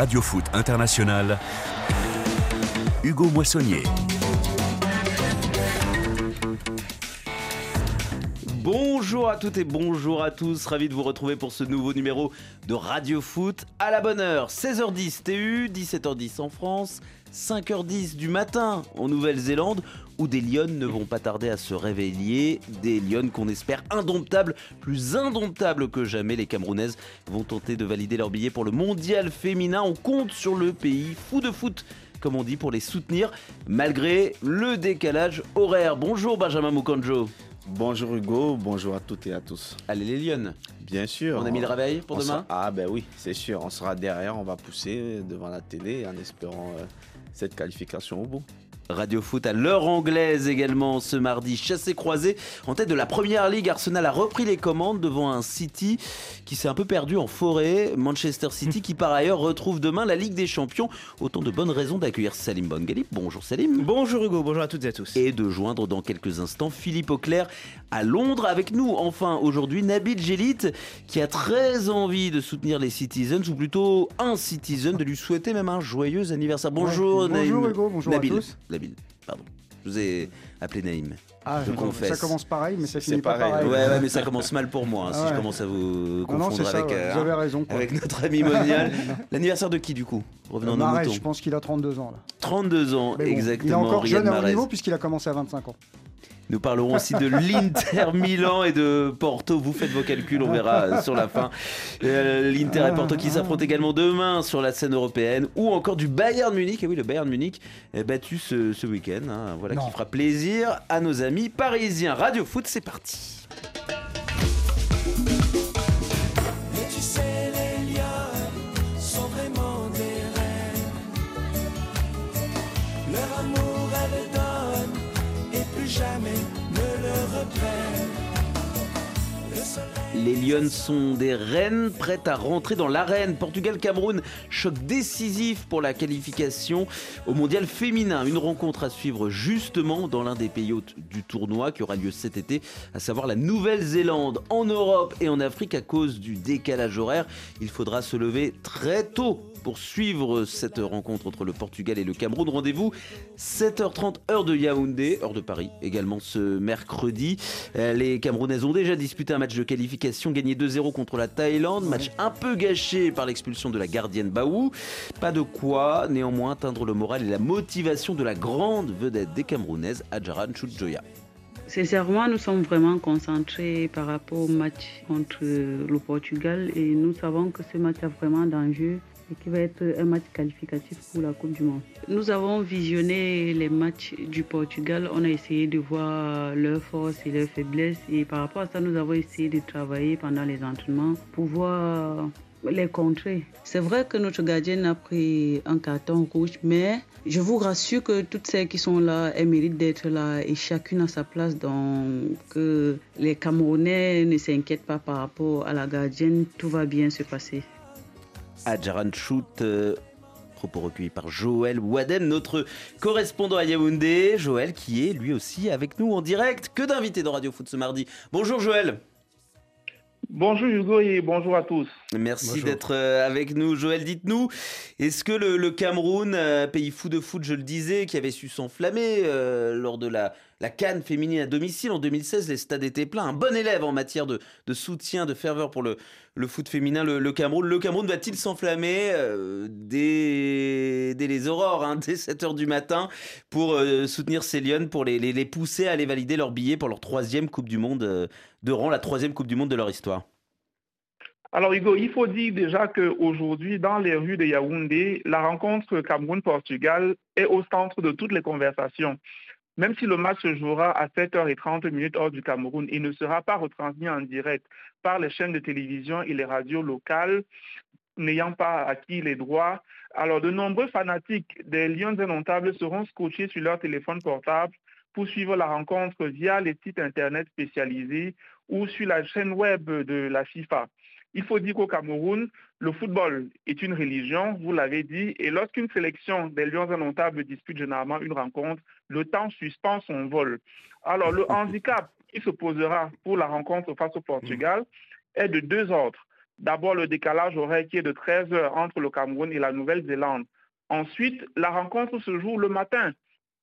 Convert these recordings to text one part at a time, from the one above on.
Radio Foot International, Hugo Moissonnier. Bonjour à toutes et bonjour à tous, ravi de vous retrouver pour ce nouveau numéro de Radio Foot à la bonne heure. 16h10 TU, 17h10 en France, 5h10 du matin en Nouvelle-Zélande où des lionnes ne vont pas tarder à se réveiller. Des lionnes qu'on espère indomptables, plus indomptables que jamais. Les Camerounaises vont tenter de valider leur billet pour le mondial féminin. On compte sur le pays fou de foot comme on dit, pour les soutenir, malgré le décalage horaire. Bonjour Benjamin Mukonjo. Bonjour Hugo, bonjour à toutes et à tous. Allez les Lyonnes. Bien sûr. On a mis le réveil pour demain? Ah ben oui, c'est sûr. On sera derrière, on va pousser devant la télé en espérant euh, cette qualification au bout. Radio Foot à l'heure anglaise également ce mardi. Chassé croisé en tête de la première ligue. Arsenal a repris les commandes devant un City qui s'est un peu perdu en forêt. Manchester City qui par ailleurs retrouve demain la Ligue des Champions. Autant de bonnes raisons d'accueillir Salim Bongali. Bonjour Salim. Bonjour Hugo, bonjour à toutes et à tous. Et de joindre dans quelques instants Philippe Auclair à Londres avec nous. Enfin aujourd'hui Nabil Gélit qui a très envie de soutenir les Citizens ou plutôt un Citizen, de lui souhaiter même un joyeux anniversaire. Bonjour Bonjour Hugo, bonjour Nabil. à tous. Nabil, pardon. Je vous ai appelé Naïm. Ah, Je ça- confesse. Ça commence pareil, mais ça C'est finit pas pareil. Ouais, ouais, mais ça commence mal pour moi hein, si je commence à vous Non, non, confondre ça, avec, ouais, euh, vous avez raison. Quoi. avec notre ami Monial. L'anniversaire de qui du coup? Revenons à nos Mahrez, moutons. je pense qu'il a 32 ans. Là. 32 ans, bon, exactement. il est encore Riyad jeune à haut niveau puisqu'il a commencé à 25 ans. Nous parlerons aussi de l'Inter Milan et de Porto. Vous faites vos calculs, on verra sur la fin. Euh, L'Inter et Porto qui s'affrontent également demain sur la scène européenne. Ou encore du Bayern Munich. Et oui, le Bayern Munich est battu ce, ce week-end. hein. Voilà Non. qui fera plaisir à nos amis parisiens. Radio Foot, c'est parti. Les Lions sont des reines prêtes à rentrer dans l'arène. Portugal-Cameroun, choc décisif pour la qualification au mondial féminin. Une rencontre à suivre justement dans l'un des pays hôtes du tournoi qui aura lieu cet été, à savoir la Nouvelle-Zélande. En Europe et en Afrique, à cause du décalage horaire, il faudra se lever très tôt pour suivre cette rencontre entre le Portugal et le Cameroun. Rendez-vous 7h30 heure de Yaoundé, heure de Paris également ce mercredi. Euh, Les Camerounaises ont déjà disputé un match de qualification gagné 2-0 contre la Thaïlande, match un peu gâché par l'expulsion de la gardienne Baou. Pas de quoi néanmoins atteindre le moral et la motivation de la grande vedette des Camerounaises, Adjaran Chudjoya. Sincèrement, nous sommes vraiment concentrés par rapport au match contre le Portugal et nous savons que ce match a vraiment d'enjeu et qui va être un match qualificatif pour la Coupe du Monde. Nous avons visionné les matchs du Portugal, on a essayé de voir leurs forces et leurs faiblesses et par rapport à ça, nous avons essayé de travailler pendant les entraînements pour voir les contrer. C'est vrai que notre gardienne a pris un carton rouge, mais je vous rassure que toutes celles qui sont là, elles méritent d'être là et chacune à sa place. Donc, que les Camerounais ne s'inquiètent pas par rapport à la gardienne, tout va bien se passer. Adjaran Chout. euh, Propos recueillis par Joël Wadem, notre correspondant à Yaoundé. Joël qui est lui aussi avec nous en direct. Que d'invités dans Radio Foot ce mardi. Bonjour Joël. Bonjour Hugo et bonjour à tous. Merci d'être euh, avec nous. Joël, dites-nous, est-ce que le, le Cameroun, euh, pays fou de foot, je le disais, qui avait su s'enflammer euh, lors de la, la Cannes féminine à domicile en 2016, les stades étaient pleins, un bon élève en matière de, soutien, de ferveur pour le, foot féminin, le, Cameroun. Le Cameroun va-t-il s'enflammer euh, dès, les aurores, hein, dès 7h du matin, pour euh, soutenir ces Lyonnes, pour les pousser à aller valider leur billet pour leur troisième Coupe du Monde euh, de rang, la troisième Coupe du Monde de leur histoire? Alors Hugo, il faut dire déjà qu'aujourd'hui, dans les rues de Yaoundé, la rencontre Cameroun-Portugal est au centre de toutes les conversations. Même si le match se jouera à 7h30 minutes hors du Cameroun, il ne sera pas retransmis en direct par les chaînes de télévision et les radios locales n'ayant pas acquis les droits. Alors, de nombreux fanatiques des Lions indomptables seront scotchés sur leur téléphone portable pour suivre la rencontre via les sites Internet spécialisés ou sur la chaîne web de la FIFA. Il faut dire qu'au Cameroun, le football est une religion, vous l'avez dit, et lorsqu'une sélection des Lions indomptables dispute généralement une rencontre, le temps suspend son vol. Alors, le handicap qui se posera pour la rencontre face au Portugal est de deux ordres. D'abord, le décalage horaire qui est de 13 heures entre le Cameroun et la Nouvelle-Zélande. Ensuite, la rencontre se joue le matin.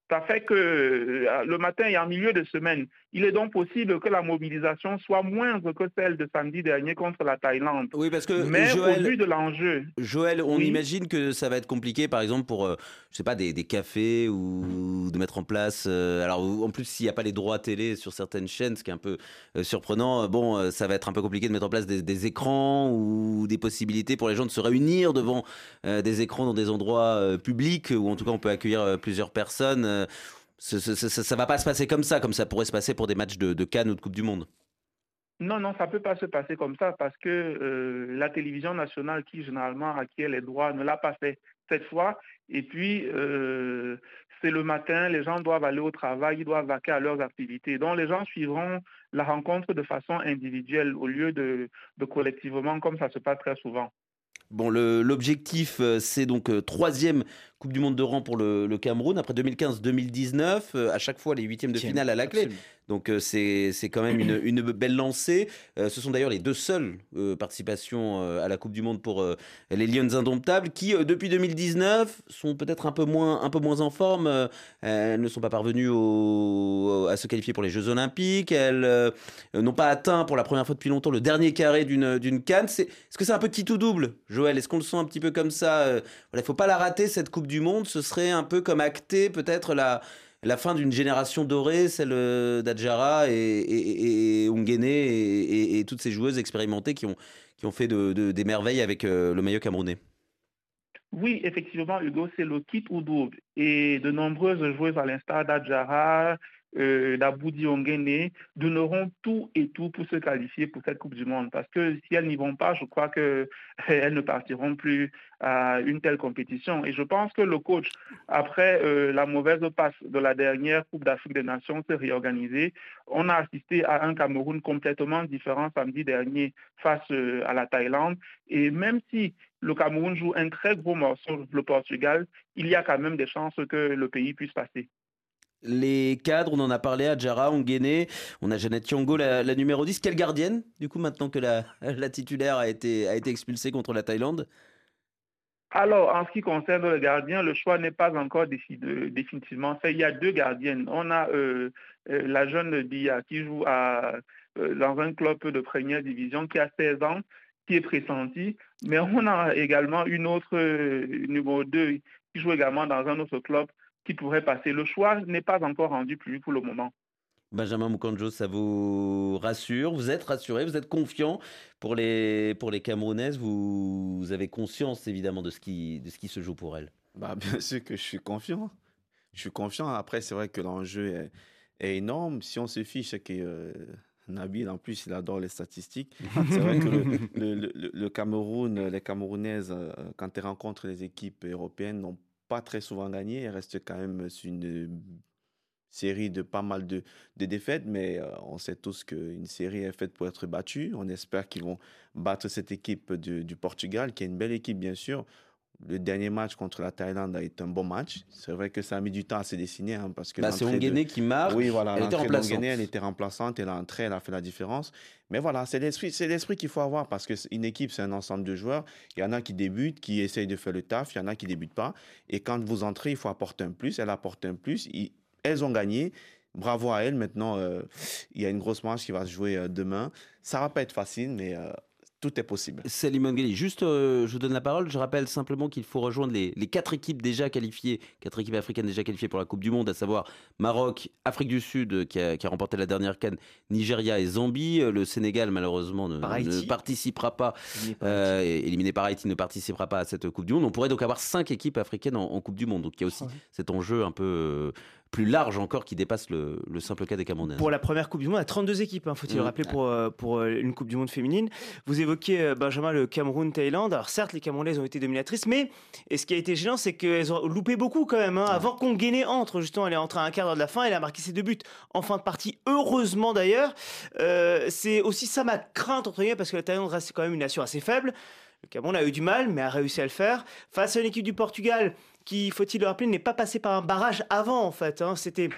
Ça fait que euh, le matin et en milieu de semaine, il est donc possible que la mobilisation soit moindre que celle de samedi dernier contre la Thaïlande. Oui, parce que Mais Joël, au vu de l'enjeu, Joël, on Oui. imagine que ça va être compliqué, par exemple, pour, euh, je sais pas, des, des cafés ou de mettre en place. euh, alors, en plus, s'il n'y a pas les droits télé sur certaines chaînes, ce qui est un peu euh, surprenant, euh, bon, euh, ça va être un peu compliqué de mettre en place des, des écrans ou des possibilités pour les gens de se réunir devant euh, des écrans dans des endroits euh, publics où, en tout cas, on peut accueillir euh, plusieurs personnes. Ça, va pas se passer comme ça, comme ça pourrait se passer pour des matchs de, Cannes ou de Coupe du Monde. Non, non, ça ne peut pas se passer comme ça parce que euh, la télévision nationale qui généralement acquiert les droits ne l'a pas fait cette fois. Et puis, euh, c'est le matin, les gens doivent aller au travail, ils doivent vaquer à leurs activités. Donc, les gens suivront la rencontre de façon individuelle au lieu de, de collectivement comme ça se passe très souvent. Bon, l'objectif, euh, c'est donc euh, troisième Coupe du Monde de rang pour le, le Cameroun. Après 2015-2019, euh, à chaque fois les huitièmes de finale à la clé. absolument. Donc euh, c'est quand même une, une belle lancée. Euh, ce sont d'ailleurs les deux seules euh, participations à la Coupe du Monde pour les Lions indomptables qui, depuis 2019, sont peut-être un peu moins un peu moins en forme. Elles ne sont pas parvenues au- à se qualifier pour les Jeux Olympiques. Elles n'ont pas atteint pour la première fois depuis longtemps le dernier carré d'une canne. Est-ce que c'est un peu qui tout double, Joël? Est-ce qu'on le sent un petit peu comme ça Voilà, il faut pas la rater cette Coupe du Monde. Ce serait un peu comme acter peut-être la la fin d'une génération dorée, celle euh, d'Adjara et, et, et toutes ces joueuses expérimentées qui ont, fait de, de- des merveilles avec euh, le maillot camerounais. Oui, effectivement, Hugo, c'est le kit ou double. Et de nombreuses joueuses, à l'instar d'Adjara, euh, d'Aboudi donneront tout et tout pour se qualifier pour cette Coupe du Monde. Parce que si elles n'y vont pas, je crois qu'elles ne partiront plus à une telle compétition. Et je pense que le coach, après euh, la mauvaise passe de la dernière Coupe d'Afrique des Nations, s'est réorganisé. On a assisté à un Cameroun complètement différent samedi dernier face euh, à la Thaïlande. Et même si le Cameroun joue un très gros morceau, le Portugal, il y a quand même des chances que le pays puisse passer. Les cadres, on en a parlé, Adjara, Ongene, on a Jeannette Thiango, la, numéro 10. Quelle gardienne, du coup, maintenant que la, la titulaire a été, expulsée contre la Thaïlande? Alors, en ce qui concerne le gardien, le choix n'est pas encore décidé, définitivement fait. Il y a deux gardiennes. On a euh, euh, la jeune Bia qui joue à, euh, dans un club de première division qui a 16 ans, qui est pressentie. Mais on a également une autre numéro 2 qui joue également dans un autre club qui pourrait passer. Le choix n'est pas encore rendu plus pour le moment. Benjamin Mukanjo, ça vous rassure? Vous êtes rassuré? Vous êtes confiant? Pour les, pour les Camerounaises vous, vous avez conscience, évidemment, de ce qui, de ce qui se joue pour elles? Bah, bien sûr que je suis confiant. Je suis confiant. Après, c'est vrai que l'enjeu est, est énorme. Si on se fiche, que euh, Nabil, en plus, il adore les statistiques. C'est vrai que le, le- le- le Cameroun, les Camerounaises, euh, quand elles rencontrent les équipes européennes, n'ont pas très souvent gagné. Elles restent quand même une série de pas mal de, défaites, mais euh, on sait tous qu'une série est faite pour être battue. On espère qu'ils vont battre cette équipe du Portugal, qui est une belle équipe, bien sûr. Le dernier match contre la Thaïlande a été un bon match. C'est vrai que ça a mis du temps à se dessiner, hein, parce que Bah, C'est de- Ongene qui marque. oui, voilà, elle était remplaçante. elle était remplaçante et l'entrée, elle a fait la différence. Mais voilà, c'est l'esprit, c'est l'esprit qu'il faut avoir parce qu'une équipe, c'est un ensemble de joueurs. Il y en a qui débutent, qui essayent de faire le taf, il y en a qui débutent pas. Et quand vous entrez, il faut apporter un plus. Elle apporte un plus. Elles ont gagné. Bravo à elles. Maintenant, euh, il y a une grosse marche qui va se jouer euh, demain. Ça va pas être facile, mais euh, tout est possible. Salim Mongeli, juste, euh, je vous donne la parole. Je rappelle simplement qu'il faut rejoindre les, les quatre équipes déjà qualifiées, quatre équipes africaines déjà qualifiées pour la Coupe du Monde, à savoir Maroc, Afrique du Sud, euh, qui a, qui a remporté la dernière canne, Nigeria et Zambie. Euh, Le Sénégal, malheureusement, ne, participera pas, euh, éliminé par Haïti, ne participera pas à cette Coupe du Monde. On pourrait donc avoir cinq équipes africaines en, en Coupe du Monde. Donc il y a aussi Ouais. cet enjeu un peu euh, plus large encore qui dépasse le, le simple cas des Camerounaises. Pour la première Coupe du Monde, à 32 équipes, hein, faut-il le Mm. rappeler, pour, euh, pour euh, une Coupe du Monde féminine. Vous évoquez, euh, Benjamin, le Cameroun-Thaïlande. Alors certes, les Camerounaises ont été dominatrices, mais et ce qui a été gênant, c'est qu'elles ont loupé beaucoup quand même. hein. Avant qu'on Guinée entre, justement, elle est entrée à un quart d'heure de la fin, elle a marqué ses deux buts en fin de partie, heureusement d'ailleurs. Euh, c'est aussi ça ma crainte, entre guillemets, parce que la Thaïlande reste quand même une nation assez faible. Le Cameroun a eu du mal, mais a réussi à le faire. Face à une équipe du Portugal qui, faut-il le rappeler, n'est pas passée par un barrage avant, en fait. hein. C'était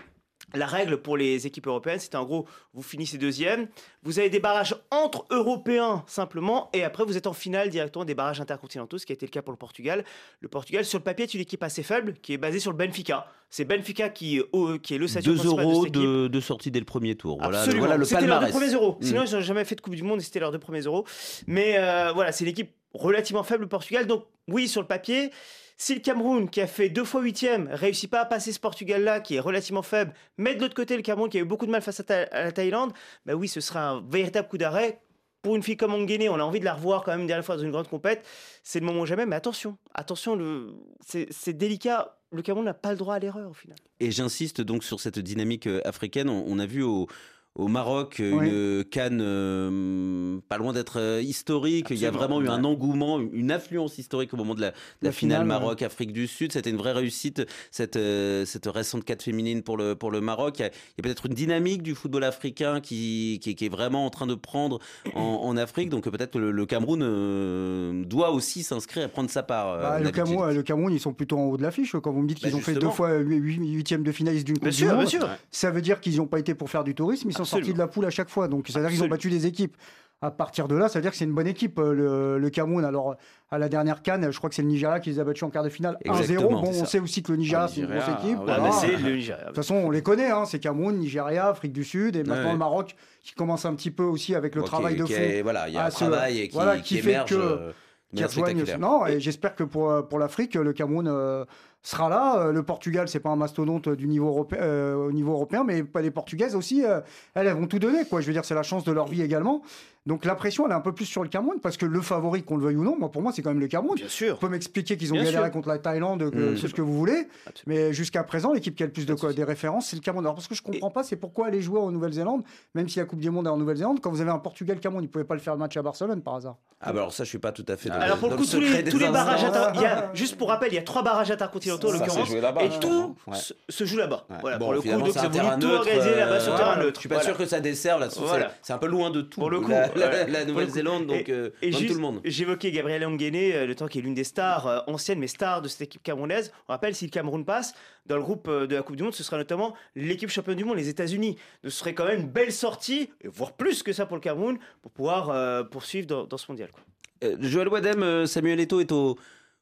La règle pour les équipes européennes, c'était en gros, vous finissez deuxième, vous avez des barrages entre Européens simplement, et après vous êtes en finale directement des barrages intercontinentaux, ce qui a été le cas pour le Portugal. Le Portugal, sur le papier, est une équipe assez faible, qui est basée sur le Benfica. C'est Benfica qui, euh, qui est le statut 2 principal de euros équipe. de, de sortie dès le premier tour. Voilà, Absolument. voilà le c'était leurs deux premiers euros. Mm. Sinon, ils n'ont jamais fait de Coupe du Monde et c'était leurs deux premiers euros. Mais euh, voilà, c'est une équipe relativement faible, le Portugal. Donc, oui, sur le papier, si le Cameroun, qui a fait deux fois huitième, réussit pas à passer ce Portugal-là, qui est relativement faible, mais de l'autre côté, le Cameroun, qui a eu beaucoup de mal face à, à la Thaïlande, bah oui, ce sera un véritable coup d'arrêt. Pour une fille comme Onguene, on a envie de la revoir quand même une dernière fois dans une grande compète. C'est le moment jamais, mais attention, attention, c'est délicat. Le Cameroun n'a pas le droit à l'erreur au final. Et j'insiste donc sur cette dynamique euh, africaine. On a vu au, au Maroc euh, Oui. une canne euh, pas loin d'être euh, historique. Il y a vraiment eu un engouement, une affluence historique au moment de la, de la La finale, finale, Maroc-Afrique du Sud. C'était une vraie réussite, cette, euh, cette récente quête féminine pour le, pour le Maroc. Il y a, peut-être une dynamique du football africain qui, qui, qui est vraiment en train de prendre en, en Afrique. Donc peut-être que le, le Cameroun euh, doit aussi s'inscrire et prendre sa part. euh, Bah, le. Cameroun, le Cameroun, ils sont plutôt en haut de l'affiche. Quand vous me dites qu'ils Bah, ont fait deux fois huit- huit- huitième de finaliste d'une Coupe du Monde, ça veut dire qu'ils n'ont pas été pour faire du tourisme, ils sont Absolument. sortis de la poule à chaque fois. Donc ça veut dire qu'ils ont battu des équipes. À partir de là, ça veut dire que c'est une bonne équipe, euh, le, le Cameroun. Alors, à la dernière canne, je crois que c'est le Nigeria qui les a battus en quart de finale 1-0. Exactement, Bon, on ça. sait aussi que le Nigeria, Ah, c'est une grosse équipe. ah, voilà. Ah, bah, c'est le Nigeria. De toute façon, on les connaît, hein, c'est Cameroun, Nigeria, Afrique du Sud, et maintenant Ouais. le Maroc qui commence un petit peu aussi avec le travail de fond. est- voilà, il y a un ce- travail qui, voilà, qui qui fait émerge. que- euh, qui. Non, et j'espère que pour, euh, pour l'Afrique, le Cameroun euh, sera là. Euh, Le Portugal, c'est pas un mastodonte du niveau européen, euh, au niveau européen, mais pas les Portugaises aussi, euh, elles, elles vont tout donner. Quoi. Je veux dire, c'est la chance de leur vie également. Donc la pression, elle est un peu plus sur le Cameroun, parce que le favori, qu'on le veuille ou non, moi, pour moi, c'est quand même le Cameroun. Bien sûr. On peut m'expliquer qu'ils ont Bien galéré sûr. contre la Thaïlande, que, Mm. tout ce que vous voulez, Absolument. mais jusqu'à présent, l'équipe qui a le plus de de quoi, des références, c'est le Cameroun. Alors, parce que je comprends pas, c'est pourquoi aller jouer en Nouvelle-Zélande, même si la Coupe du Monde est en Nouvelle-Zélande, quand vous avez un Portugal-Cameroun, ils ne pouvaient pas le faire le match à Barcelone par hasard. Ah bah alors ça je suis pas tout à fait. dans- Alors pour le coup, tous les, tous les barrages, il y a, juste pour rappel, il y a trois barrages intercontinentaux en l'occurrence, joué là-bas, et tout ouais. se, joue là-bas. Ouais. Voilà, Bon, pour le coup, donc c'est tout organiser là-bas sur euh, terrain neutre. Je suis pas sûr que ça dessert là. c'est- un peu loin de tout. Pour le coup, la, le Nouvelle-Zélande, donc euh, Et comme juste, tout le monde. J'évoquais Gabriel Onguene, euh, le temps qui est l'une des stars euh, anciennes, mais stars de cette équipe camerounaise. On rappelle, si le Cameroun passe, dans le groupe euh, de la Coupe du Monde, ce sera notamment l'équipe championne du monde, les États-Unis. Ce serait quand même une belle sortie, voire plus que ça pour le Cameroun, pour pouvoir euh, poursuivre dans, dans ce mondial. quoi. Euh, Joël Wadem, euh, Samuel Eto'o est au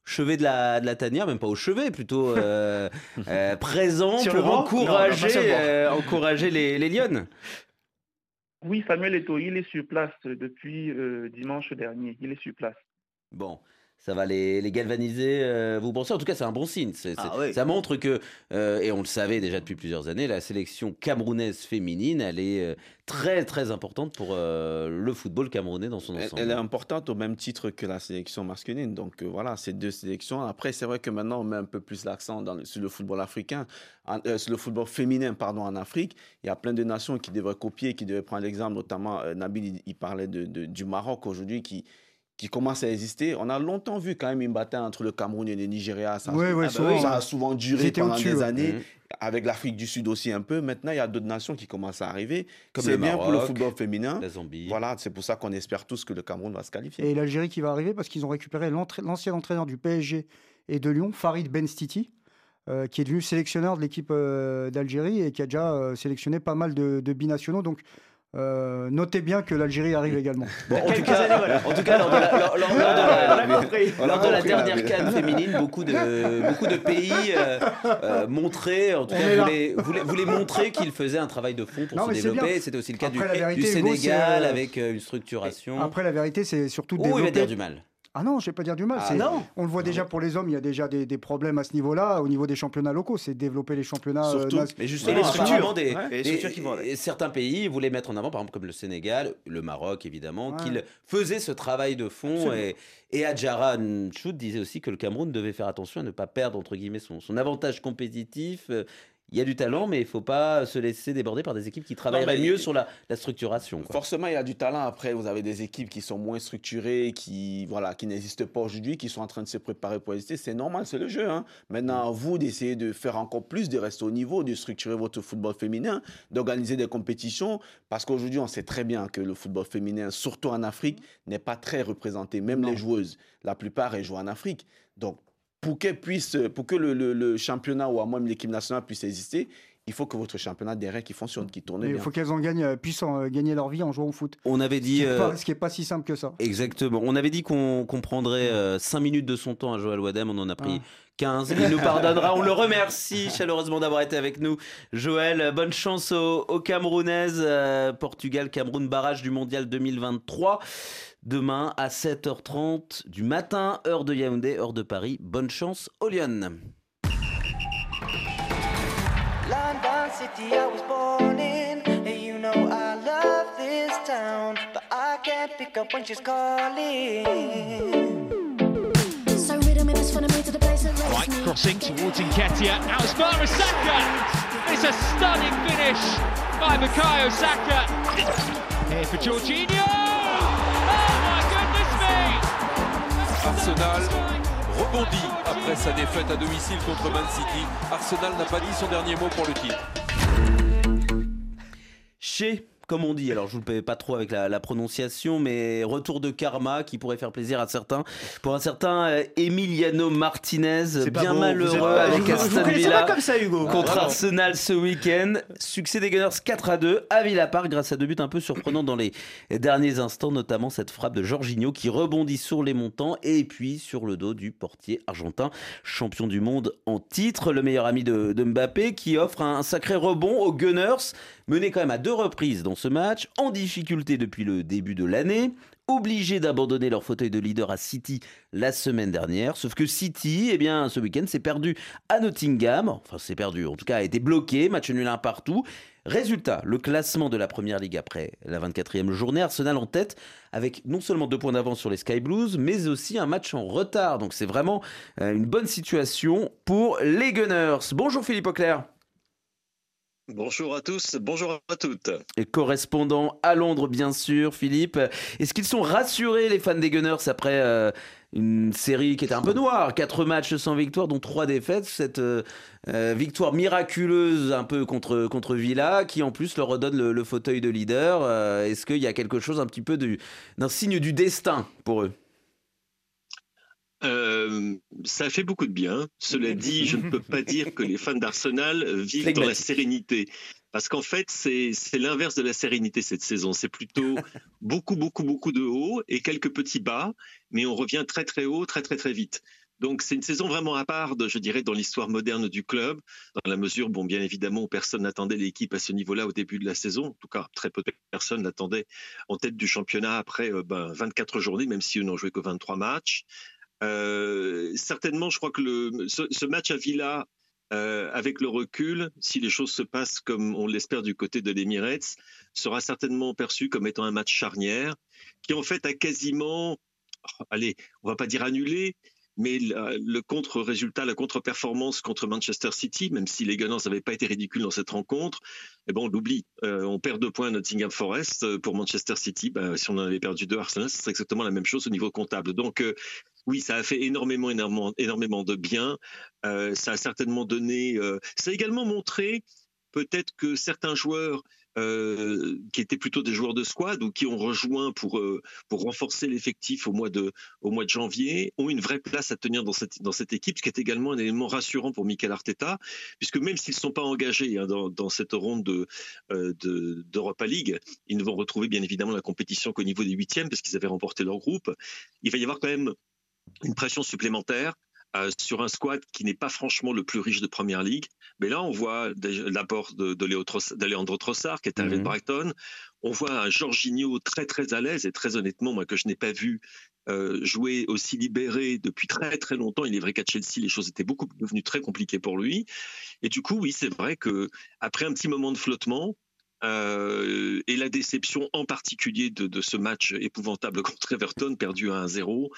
chevet de la, de la tanière, même pas au chevet, plutôt euh, euh, présent Sur le pour banc Non, pas euh, encourager les, les Lyonnes. Oui, Samuel Eto'o, il est sur place depuis euh, dimanche dernier. Il est sur place. Bon, ça va les, les galvaniser, euh, vous pensez? En tout cas, c'est un bon signe. Ah. Ça montre que, euh, et on le savait déjà depuis plusieurs années, la sélection camerounaise féminine, elle est euh, très très importante pour le football camerounais dans son ensemble. elle est importante au même titre que la sélection masculine. Donc voilà, ces deux sélections. Après, c'est vrai que maintenant, on met un peu plus l'accent sur le football africain, en- sur le football féminin, pardon, en Afrique. Il y a plein de nations qui devraient copier, qui devraient prendre l'exemple, notamment Nabil, il, il parlait de, de- du Maroc aujourd'hui qui qui commence à exister. On a longtemps vu quand même une bataille entre le Cameroun et le Nigeria. Ça, a- Oui, oui, bah souvent, ça ouais. a souvent duré pendant au-dessus, des ouais. années. Mhm. Avec l'Afrique du Sud aussi un peu. Maintenant, il y a d'autres nations qui commencent à arriver. Comme C'est le bien pour le football féminin. La Zambie. Voilà, c'est pour ça qu'on espère tous que le Cameroun va se qualifier. Et l'Algérie qui va arriver parce qu'ils ont récupéré l'entra- l'ancien entraîneur du PSG et de Lyon, Farid Benstiti, euh, qui est devenu sélectionneur de l'équipe euh, d'Algérie et qui a déjà euh, sélectionné pas mal de, de binationaux. Donc, euh, notez bien que l'Algérie arrive également. Bon, en, tout cas, années, voilà. en tout cas, lors de la, lors- lors- lors de la- On a compris. Lors de la compris, là, dernière canne féminine, beaucoup de, beaucoup de pays euh, euh, montraient, en tout cas, voulaient, voulaient- voulaient montrer qu'ils faisaient un travail de fond pour Non, se développer. C'était aussi le cas Après, du, vérité, Sénégal avec euh, une structuration. Après, la vérité, c'est surtout oh, il va dire du mal? Ah non, je vais pas dire du mal. Ah non On le voit déjà pour les hommes, il y a déjà des, des problèmes à ce niveau-là, au niveau des championnats locaux. C'est développer les championnats. euh, Surtout, nas- Mais justement, les structures. des, Ouais, les structures qui certains pays voulaient mettre en avant, par exemple comme le Sénégal, le Maroc évidemment, Ouais. qu'ils faisaient ce travail de fond. Absolument. Et, et Adjara Nchoud disait aussi que le Cameroun devait faire attention à ne pas perdre entre guillemets son, son avantage compétitif. Euh, Il y a du talent, mais il faut pas se laisser déborder par des équipes qui travailleraient mieux sur la, la structuration. quoi. Forcément, il y a du talent. Après, vous avez des équipes qui sont moins structurées, qui voilà, qui n'existent pas aujourd'hui, qui sont en train de se préparer pour exister. C'est normal, c'est le jeu. hein. Maintenant, à vous d'essayer de faire encore plus, de rester au niveau, de structurer votre football féminin, d'organiser des compétitions. Parce qu'aujourd'hui, on sait très bien que le football féminin, surtout en Afrique, n'est pas très représenté. Même Non. les joueuses, la plupart, elles jouent en Afrique. Donc, pour, qu'elles puissent, pour que le, championnat ou à même l'équipe nationale puisse exister, il faut que votre championnat derrière qui fonctionne, qui tourne Mais il faut qu'elles en gagnent, euh, puissent en, euh, gagner leur vie en jouant au foot. On avait Ce qui dit. est euh, pas- ce qui est pas si simple que ça. Exactement. On avait dit qu'on prendrait 5 minutes de son temps à Joël Wadem. On en a pris Ah. 15. Il nous pardonnera. On le remercie chaleureusement d'avoir été avec nous. Joël, bonne chance aux, aux Camerounaises. Euh, Portugal, Cameroun, barrage du mondial 2023. Demain à 7h30 du matin, heure de Yaoundé, heure de Paris. Bonne chance aux Lyon. City, I was born in. And you know I love this town. But I can't pick up when she's calling. So rhythm and it's funny me to the place that Right, crossing towards Nketiah. Now it's Mara Saka. It's a stunning finish by Bukayo Saka. Here for Jorginho. Oh my goodness me! Arsenal rebondit après sa défaite à domicile contre Man City. Arsenal n'a pas dit son dernier mot pour le titre. Chez, comme on dit, alors je vous le pas trop avec la, la prononciation, mais retour de karma qui pourrait faire plaisir à certains. Pour un certain euh, Emiliano Martinez, bien malheureux avec Aston Villa comme ça, Hugo. contre. Arsenal ce week-end. Succès des Gunners 4 à 2 à Villa Park grâce à deux buts un peu surprenants dans les derniers instants, notamment cette frappe de Jorginho qui rebondit sur les montants et puis sur le dos du portier argentin, champion du monde en titre, le meilleur ami de, de Mbappé qui offre un sacré rebond aux Gunners, menés quand même à deux reprises dans ce match, en difficulté depuis le début de l'année. Obligés d'abandonner leur fauteuil de leader à City la semaine dernière. Sauf que City, eh bien, ce week-end, s'est perdu à Nottingham. Enfin, c'est perdu, en tout cas, a été bloqué. Match nul un partout. Résultat, le classement de la première ligue après la 24e journée. Arsenal en tête avec non seulement deux points d'avance sur les Sky Blues, mais aussi un match en retard. Donc, c'est vraiment euh, une bonne situation pour les Gunners. Bonjour Philippe Auclair. Bonjour à tous, bonjour à toutes. Et correspondant à Londres, bien sûr, Philippe. Est-ce qu'ils sont rassurés, les fans des Gunners, après euh, une série qui était un peu noire? Quatre matchs sans victoire, dont trois défaites. Cette euh, euh, victoire miraculeuse un peu contre, contre Villa, qui en plus leur redonne le, fauteuil de leader. Est-ce qu'il y a quelque chose un petit peu du- d'un signe du destin pour eux? Euh, ça fait beaucoup de bien. Cela dit, je ne peux pas dire que les fans d'Arsenal vivent dans la sérénité. Parce qu'en fait, c'est l'inverse de la sérénité cette saison. C'est plutôt beaucoup, beaucoup, beaucoup de hauts et quelques petits bas, mais on revient très, très haut, très, très, très vite. Donc c'est une saison vraiment à part, de, je dirais, dans l'histoire moderne du club, dans la mesure, bon, bien évidemment, où personne n'attendait l'équipe à ce niveau-là au début de la saison. En tout cas, très peu de personnes l'attendaient en tête du championnat après euh, ben, 24 journées, même si eux n'ont joué que 23 matchs. Euh, certainement, je crois que le, ce, match à Villa, euh, avec le recul, si les choses se passent comme on l'espère du côté de l'Emirates, sera certainement perçu comme étant un match charnière, qui en fait a quasiment, oh, allez, on va pas dire annulé, mais le contre-résultat, la contre-performance contre Manchester City, même si les Gunners n'avaient pas été ridicules dans cette rencontre, eh ben on l'oublie. Euh, on perd deux points à Nottingham Forest pour Manchester City. Ben, si on en avait perdu deux à Arsenal, ce serait exactement la même chose au niveau comptable. Donc oui, ça a fait énormément, énormément, énormément de bien. Euh, ça a certainement donné. euh, ça a également montré peut-être que certains joueurs euh, qui étaient plutôt des joueurs de squad ou qui ont rejoint pour pour renforcer l'effectif au mois de au mois de janvier ont une vraie place à tenir dans cette dans cette équipe, ce qui est également un élément rassurant pour Mikel Arteta, puisque même s'ils ne sont pas engagés hein, dans, cette ronde de euh, de- d'Europa League, ils ne vont retrouver bien évidemment la compétition qu'au niveau des huitièmes parce qu'ils avaient remporté leur groupe. Il va y avoir quand même une pression supplémentaire euh, sur un squad qui n'est pas franchement le plus riche de Première Ligue. Mais là, on voit l'apport de, de, Trossard, qui est arrivé de Brighton. On voit un Jorginho très, très à l'aise. Et très honnêtement, moi, que je n'ai pas vu euh, jouer aussi libéré depuis très, très longtemps. Il est vrai qu'à Chelsea, les choses étaient beaucoup devenues très compliquées pour lui. Et du coup, oui, c'est vrai que après un petit moment de flottement, euh, et la déception en particulier de, de, ce match épouvantable contre Everton, perdu à 1-0.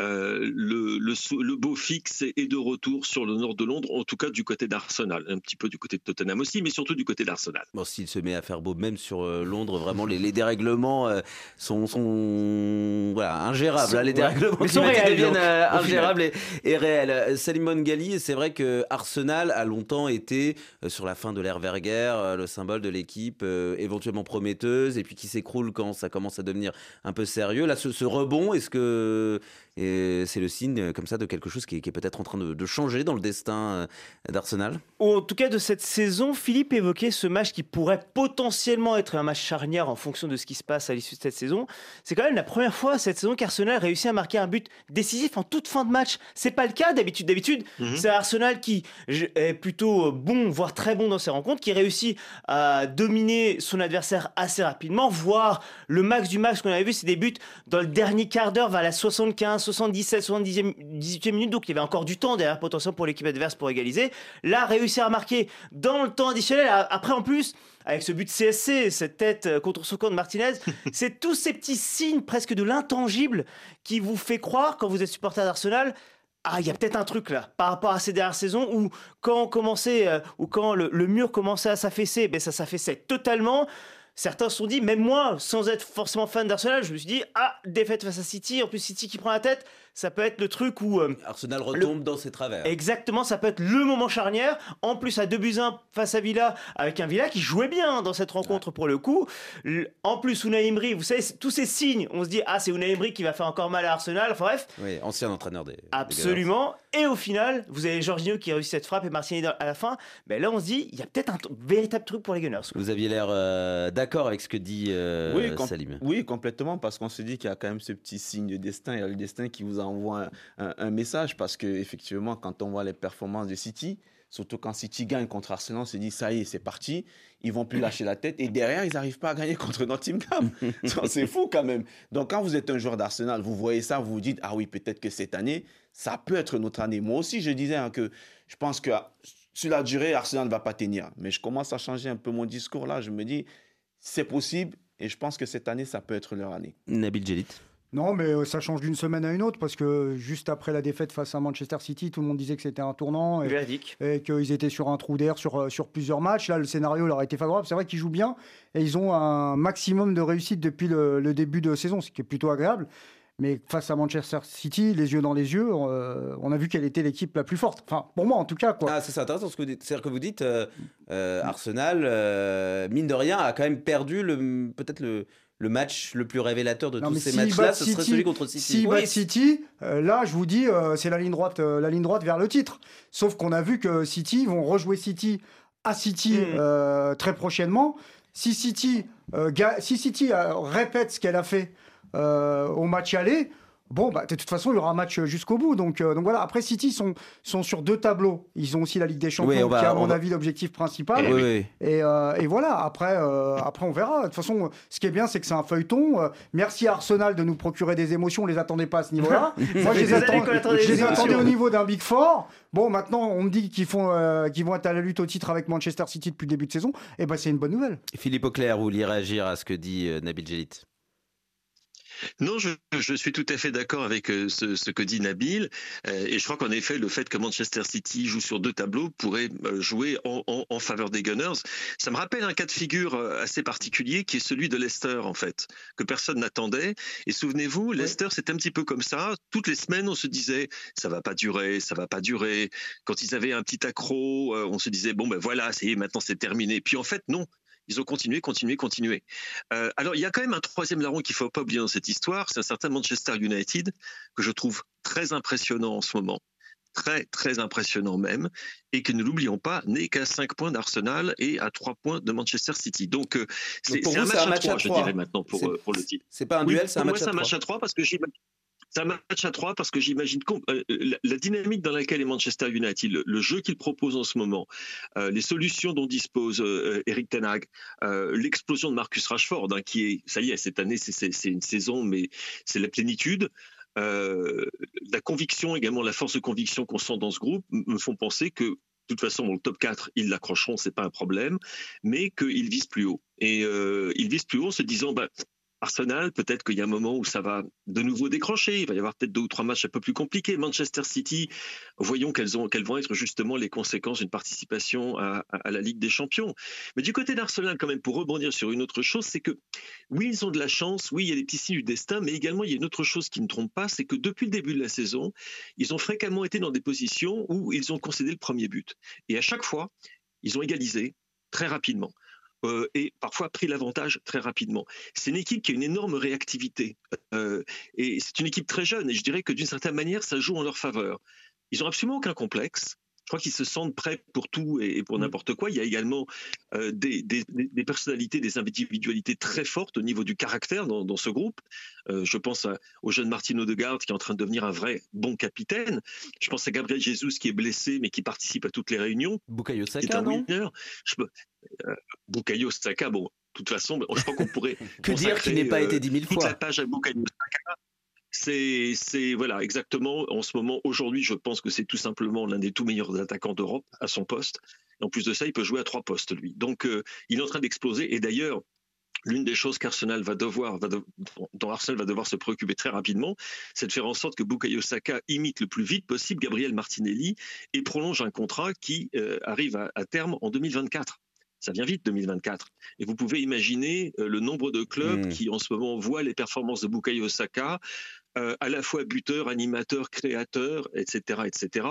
Euh, le, le, le, beau fixe est de retour sur le nord de Londres, en tout cas du côté d'Arsenal, un petit peu du côté de Tottenham aussi, mais surtout du côté d'Arsenal. Bon, s'il se met à faire beau même sur euh, Londres, vraiment les, les dérèglements sont, sont voilà, ingérables. Sont, les dérèglements ouais. climatiques réels, deviennent donc, ingérables et, et, réels. Salimon Gali, c'est vrai que Arsenal a longtemps été sur la fin de l'ère Verger, le symbole de l'équipe euh, éventuellement prometteuse et puis qui s'écroule quand ça commence à devenir un peu sérieux. Là, ce, ce rebond, est-ce que Et c'est le signe euh, comme ça de quelque chose qui, est- peut-être en train de, de changer dans le destin euh, d'Arsenal. Ou en tout cas de cette saison, Philippe évoquait ce match qui pourrait potentiellement être un match charnière en fonction de ce qui se passe à l'issue de cette saison. C'est quand même la première fois cette saison qu'Arsenal réussit à marquer un but décisif en toute fin de match. C'est pas le cas d'habitude. D'habitude, Mhm. c'est Arsenal qui est plutôt bon, voire très bon dans ses rencontres, qui réussit à dominer son adversaire assez rapidement, voire le max du max qu'on avait vu, c'est des buts dans le dernier quart d'heure vers la 75, 77, 70e, 18e minute. Donc il y avait encore du temps derrière potentiellement pour l'équipe adverse pour égaliser. Là, réussir à marquer dans le temps additionnel. Après, en plus, avec ce but CSC, cette tête euh, contre son camp de Martinez, c'est tous ces petits signes presque de l'intangible qui vous fait croire, quand vous êtes supporter d'Arsenal, ah, il y a peut-être un truc là, par rapport à ces dernières saisons où quand on commençait, euh, ou quand le, le mur commençait à s'affaisser, ben ça s'affaissait totalement. Certains se sont dit, même moi, sans être forcément fan d'Arsenal, je me suis dit, ah, défaite face à City, en plus City qui prend la tête, ça peut être le truc où... euh, Arsenal retombe dans ses travers. Exactement, ça peut être le moment charnière. En plus, à 2 buts 1 face à Villa, avec un Villa qui jouait bien dans cette rencontre pour le coup. L- En plus, Unai Emery, vous savez, tous ces signes, on se dit, ah, c'est Unai Emery qui va faire encore mal à Arsenal. Enfin bref, Oui, ancien entraîneur des. des absolument. Et au final, vous avez Jorginho qui réussit cette frappe et Martinelli dans- à la fin. Mais là, on se dit, il y a peut-être un véritable truc pour les Gunners. Vous aviez l'air euh, d'accord avec ce que dit euh, oui, Salim. oui, complètement, parce qu'on se dit qu'il y a quand même ce petit signe de destin. Il y a le destin qui vous envoie un, un- un message, parce que effectivement, quand on voit les performances de City, surtout quand City gagne contre Arsenal, on se dit ça y est, c'est parti. Ils vont plus lâcher la tête, et derrière, ils n'arrivent pas à gagner contre Nottingham. c'est fou quand même. Donc, quand vous êtes un joueur d'Arsenal, vous voyez ça, vous vous dites ah oui, peut-être que cette année, ça peut être notre année. Moi aussi, je disais hein, que je pense que sur la durée, Arsenal ne va pas tenir. Mais je commence à changer un peu mon discours là. Je me dis, c'est possible. Et je pense que cette année, ça peut être leur année. Nabil Djelit. Non, mais euh, ça change d'une semaine à une autre parce que juste après la défaite face à Manchester City, tout le monde disait que c'était un tournant et, et qu'ils étaient sur un trou d'air sur, euh, sur plusieurs matchs. Là, le scénario leur a été favorable. C'est vrai qu'ils jouent bien et ils ont un maximum de réussite depuis le, le début de saison, ce qui est plutôt agréable. Mais face à Manchester City, les yeux dans les yeux, euh, on a vu quelle était l'équipe la plus forte. Enfin, pour moi en tout cas. Quoi. Ah, c'est intéressant ce que vous dites. C'est-à-dire que vous dites euh, euh, Arsenal, euh, mine de rien, a quand même perdu le peut-être le, le match le plus révélateur de Non, tous ces matchs-là. Ce serait celui contre City. Oui, battent City, euh, là, je vous dis, euh, c'est la ligne droite, euh, la ligne droite vers le titre. Sauf qu'on a vu que City ils vont rejouer City à City Mm. euh, très prochainement. Si City, euh, si City euh, répète ce qu'elle a fait euh, au match aller. Bon, bah, de toute façon, il y aura un match jusqu'au bout. Donc, euh, donc voilà. Après, City sont, sont sur deux tableaux. Ils ont aussi la Ligue des Champions, Oui, on va- qui est, à on mon va- avis, l'objectif principal. Oui, oui. Et, euh, et voilà, après, euh, après on verra. De toute façon, ce qui est bien, c'est que c'est un feuilleton. Euh, merci à Arsenal de nous procurer des émotions. On les attendait pas à ce niveau-là. Moi, je les, je attendais au niveau d'un Big Four. Bon, maintenant, on me dit qu'ils font, euh, qu'ils vont être à la lutte au titre avec Manchester City depuis le début de saison. Et ben, c'est une bonne nouvelle. Philippe Auclair, vous vouliez réagir à ce que dit euh, Nabil Djelit Non, je, je suis tout à fait d'accord avec euh, ce, ce que dit Nabil. Euh, et je crois qu'en effet, le fait que Manchester City joue sur deux tableaux pourrait euh, jouer en, en- en faveur des Gunners. Ça me rappelle un cas de figure assez particulier qui est celui de Leicester, en fait, que personne n'attendait. Et souvenez-vous, Leicester, c'est un petit peu comme ça. Toutes les semaines, on se disait, ça va pas durer, ça va pas durer. Quand ils avaient un petit accro, on se disait, bon, ben voilà, c'est maintenant c'est terminé. Puis en fait, non. Ils ont continué, continué, continué. Euh, alors, il y a quand même un troisième larron qu'il faut pas oublier dans cette histoire, c'est un certain Manchester United que je trouve très impressionnant en ce moment. Très, très impressionnant même, et que ne l'oublions pas, n'est qu'à 5 points d'Arsenal et à 3 points de Manchester City. Donc, euh, c'est un, match à 3, je dirais maintenant, pour, euh, pour le titre. C'est pas un duel, c'est un match moi, à c'est un match à 3 parce que. C'est un match à 3 parce que j'imagine euh, la, dynamique dans laquelle est Manchester United, le, jeu qu'il propose en ce moment, euh, les solutions dont dispose euh, Eric Ten Hag, euh, l'explosion de Marcus Rashford, hein, qui est, ça y est, cette année, c'est- une saison, mais c'est la plénitude. La conviction, également la force de conviction qu'on sent dans ce groupe, me font penser que de toute façon, dans le top 4, ils l'accrocheront, c'est pas un problème, mais qu'ils visent plus haut. Et ils visent plus haut en se disant, bah, Arsenal, peut-être qu'il y a un moment où ça va de nouveau décrocher. Il va y avoir peut-être deux ou trois matchs un peu plus compliqués. Manchester City, voyons quelles, ont, quelles vont être justement les conséquences d'une participation à, à- à la Ligue des Champions. Mais du côté d'Arsenal, quand même, pour rebondir sur une autre chose, c'est que oui, ils ont de la chance, oui, il y a des petits signes du destin, mais également il y a une autre chose qui ne trompe pas, c'est que depuis le début de la saison, ils ont fréquemment été dans des positions où ils ont concédé le premier but. Et à chaque fois, ils ont égalisé très rapidement. Euh, et parfois pris l'avantage très rapidement. C'est une équipe qui a une énorme réactivité. euh, et c'est une équipe très jeune. Et je dirais que d'une certaine manière, ça joue en leur faveur. Ils ont absolument aucun complexe. Je crois qu'ils se sentent prêts pour tout et pour n'importe quoi. Il y a également euh, des, des- des- des personnalités, des individualités très fortes au niveau du caractère dans, dans ce groupe. Euh, je pense à- au jeune Martin Odegaard qui est en train de devenir un vrai bon capitaine. Je pense à Gabriel Jesus qui est blessé mais qui participe à toutes les réunions. Bukayo qui est Saka, un non? winner. Je peux- euh, Bukayo Saka, bon, de toute façon, je crois qu'on pourrait Que dire qu'il n'ait pas été dit mille toute fois? la page à Bukayo Saka. C'est, voilà exactement en ce moment aujourd'hui, je pense que c'est tout simplement l'un des tout meilleurs attaquants d'Europe à son poste. Et en plus de ça, il peut jouer à trois postes lui. Donc euh, il est en train d'exploser. Et d'ailleurs, l'une des choses qu'Arsenal va devoir, va de- dont Arsenal va devoir se préoccuper très rapidement, c'est de faire en sorte que Bukayo Saka imite le plus vite possible Gabriel Martinelli et prolonge un contrat qui euh, arrive à, à terme en 2024. Ça vient vite 2024. Et vous pouvez imaginer euh, le nombre de clubs Mm. qui en ce moment voient les performances de Bukayo Saka, euh, à la fois buteur, animateur, créateur, etc., etc.,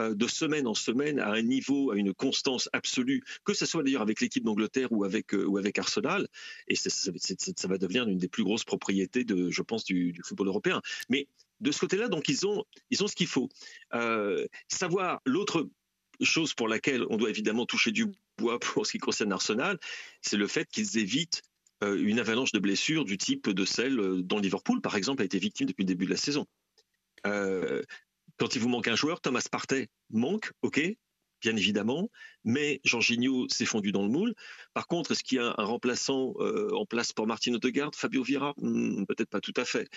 euh, de semaine en semaine à un niveau, à une constance absolue, que ce soit d'ailleurs avec l'équipe d'Angleterre ou avec euh, Arsenal. Et ça va devenir une des plus grosses propriétés je pense, du, du football européen. Mais de ce côté-là, donc ils ont ils ont ce qu'il faut. Savoir l'autre chose pour laquelle on doit évidemment toucher du bois pour ce qui concerne Arsenal, c'est le fait qu'ils évitent une avalanche de blessures du type de celle euh, dont Liverpool, par exemple, a été victime depuis le début de la saison. Euh, quand il vous manque un joueur, Thomas Partey manque, ok, bien évidemment, mais Jorginho s'est fondu dans le moule. Par contre, est-ce qu'il y a un remplaçant euh, en place pour Martin Odegaard, Fabio Vieira? Hmm, Peut-être pas tout à fait.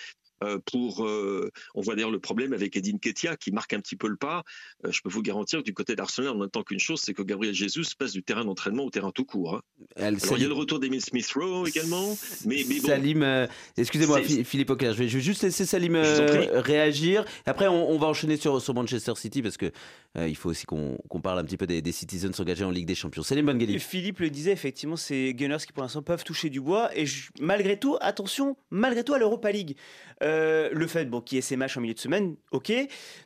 Euh, pour, euh, on voit d'ailleurs le problème avec Edin Ketia qui marque un petit peu le pas. Je peux vous garantir que du côté d'Arsenal, on n'attend qu'une chose, c'est que Gabriel Jesus passe du terrain d'entraînement au terrain tout court. hein. Il y a le retour d'Emile Smith Rowe également, mais, mais bon, Salim, excusez-moi, Philippe Auclair, je vais juste laisser Salim réagir. Après, on, on va enchaîner sur, sur Manchester City parce que il faut aussi qu'on qu'on parle un petit peu des, des Citizens engagés en Ligue des Champions. Salim Et Bengueli. Philippe le disait, effectivement, c'est Gunners qui pour l'instant peuvent toucher du bois. Et je- malgré tout, attention, malgré tout à l'Europa League. Euh, le fait bon, qu'il y ait ces matchs en milieu de semaine, ok.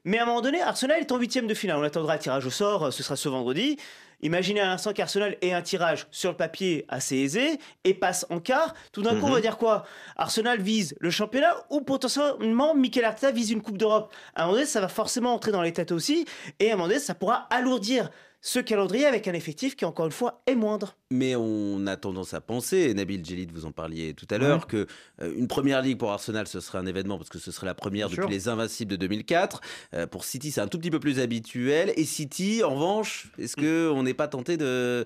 Mais à un moment donné, Arsenal est en huitième de finale. On attendra le tirage au sort, euh, ce sera ce vendredi. Imaginez à l'instant qu'Arsenal ait un tirage sur le papier assez aisé et passe en quart. Tout d'un coup, on va Mhm. dire quoi? Arsenal vise le championnat ou potentiellement Mikel Arteta vise une Coupe d'Europe? À un moment donné, ça va forcément entrer dans les têtes aussi. Et à un moment donné, ça pourra alourdir ce calendrier avec un effectif qui, encore une fois, est moindre. Mais on a tendance à penser, et Nabil Djellit, vous en parliez tout à l'heure, que euh, une première ligue pour Arsenal, ce serait un événement parce que ce serait la première Bien depuis sûr. les Invincibles de 2004. Euh, pour City, c'est un tout petit peu plus habituel. Et City, en revanche, est-ce que on n'est pas tenté de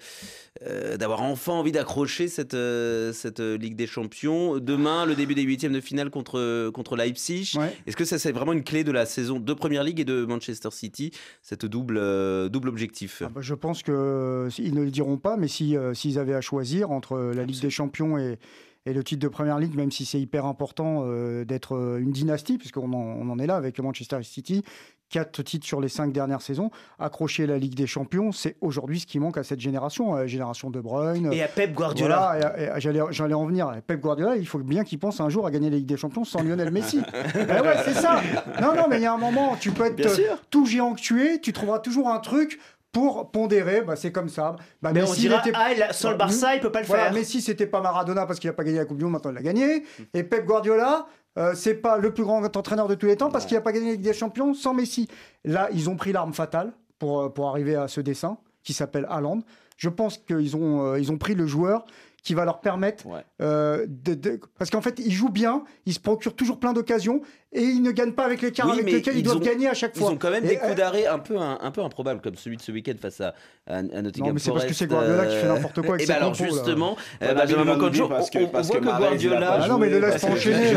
euh, d'avoir enfin envie d'accrocher cette euh, cette Ligue des Champions demain, le début des huitièmes de finale contre contre Leipzig? Ouais. Est-ce que ça c'est vraiment une clé de la saison de Première Ligue et de Manchester City, cette double double objectif? Ah bah, je pense que euh, ne le diront pas, mais si euh, s'ils avaient à choisir entre euh, la Ligue des Champions et, et le titre de Première Ligue, même si c'est hyper important euh, d'être euh, une dynastie, puisqu'on en, on en est là avec Manchester City, quatre titres sur les cinq dernières saisons, accrocher la Ligue des Champions, c'est aujourd'hui ce qui manque à cette génération, à la génération de Bruyne. Et à Pep Guardiola. Voilà, j'allais, en venir. Pep Guardiola, il faut bien qu'il pense un jour à gagner la Ligue des Champions sans Lionel Messi. Eh ouais, c'est ça. Non, non, mais il y a un moment, tu peux être tout géant que tu es, tu trouveras toujours un truc pour pondérer. Bah, c'est comme ça. Bah, Mais on Messi, dira, il était- ah, il a- sans le Bah, Barça, il peut pas le voilà, faire. Messi, c'était pas Maradona parce qu'il n'a pas gagné la Coupe du Monde, maintenant il l'a gagné. Et Pep Guardiola, euh, c'est pas le plus grand entraîneur de tous les temps parce qu'il n'a pas gagné la Ligue des Champions sans Messi. Là, ils ont pris l'arme fatale pour, euh, pour arriver à ce dessin qui s'appelle Haaland. Je pense qu'ils ont, euh, ils ont pris le joueur qui va leur permettre Ouais. euh, de, de- parce qu'en fait ils jouent bien, ils se procurent toujours plein d'occasions et ils ne gagnent pas avec les cartes Oui, avec mais lesquels ils, ils doivent ont- gagner à chaque Ils fois. ont quand même Et, des euh, coups d'arrêt un peu, un, un peu improbables, comme celui de ce week-end face à, à, à Nottingham Non, mais c'est parce que c'est Guardiola qui fait euh, n'importe quoi avec et ses ben alors justement, euh, Benjamin on, parce que- on parce voit que Guardiola, Ah non, mais le laisse pas enchaîner.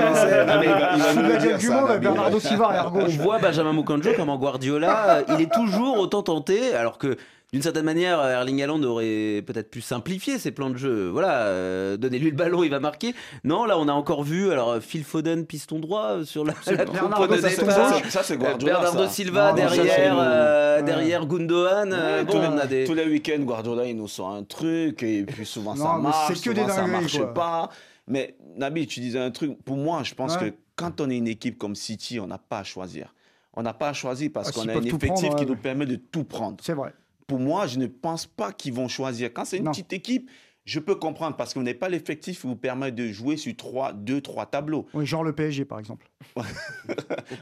Bernardo Silva on voit Benjamin Mokanjo comment Guardiola, euh, il est toujours autant tenté, alors que d'une certaine manière, Erling Haaland aurait peut-être pu simplifier ses plans de jeu. Voilà, euh, donnez-lui le ballon, il va marquer. Non, là, on a encore vu, alors Phil Foden, piston droit euh, sur la, la Bernardo. Ça, c'est- ça, c'est Guardiola. Bernardo ça. Silva Non, ça, derrière, euh, Ouais. derrière Gundogan. euh, bon, tous, les, on a des. tous les week-ends, Guardiola, il nous sort un truc, et puis souvent ça Non, marche, c'est que des souvent ça dingueries, marche quoi. pas. Mais Nabi, tu disais un truc, pour moi, je pense Ouais. que quand on est une équipe comme City, on n'a pas à choisir. On n'a pas à choisir parce Ah, qu'on a un effectif prendre, qui ouais. nous permet de tout prendre. C'est vrai. Pour moi, je ne pense pas qu'ils vont choisir. Quand c'est une Non. petite équipe, je peux comprendre parce qu'on n'est pas l'effectif qui vous permet de jouer sur trois, deux, trois tableaux. Oui, genre le PSG par exemple.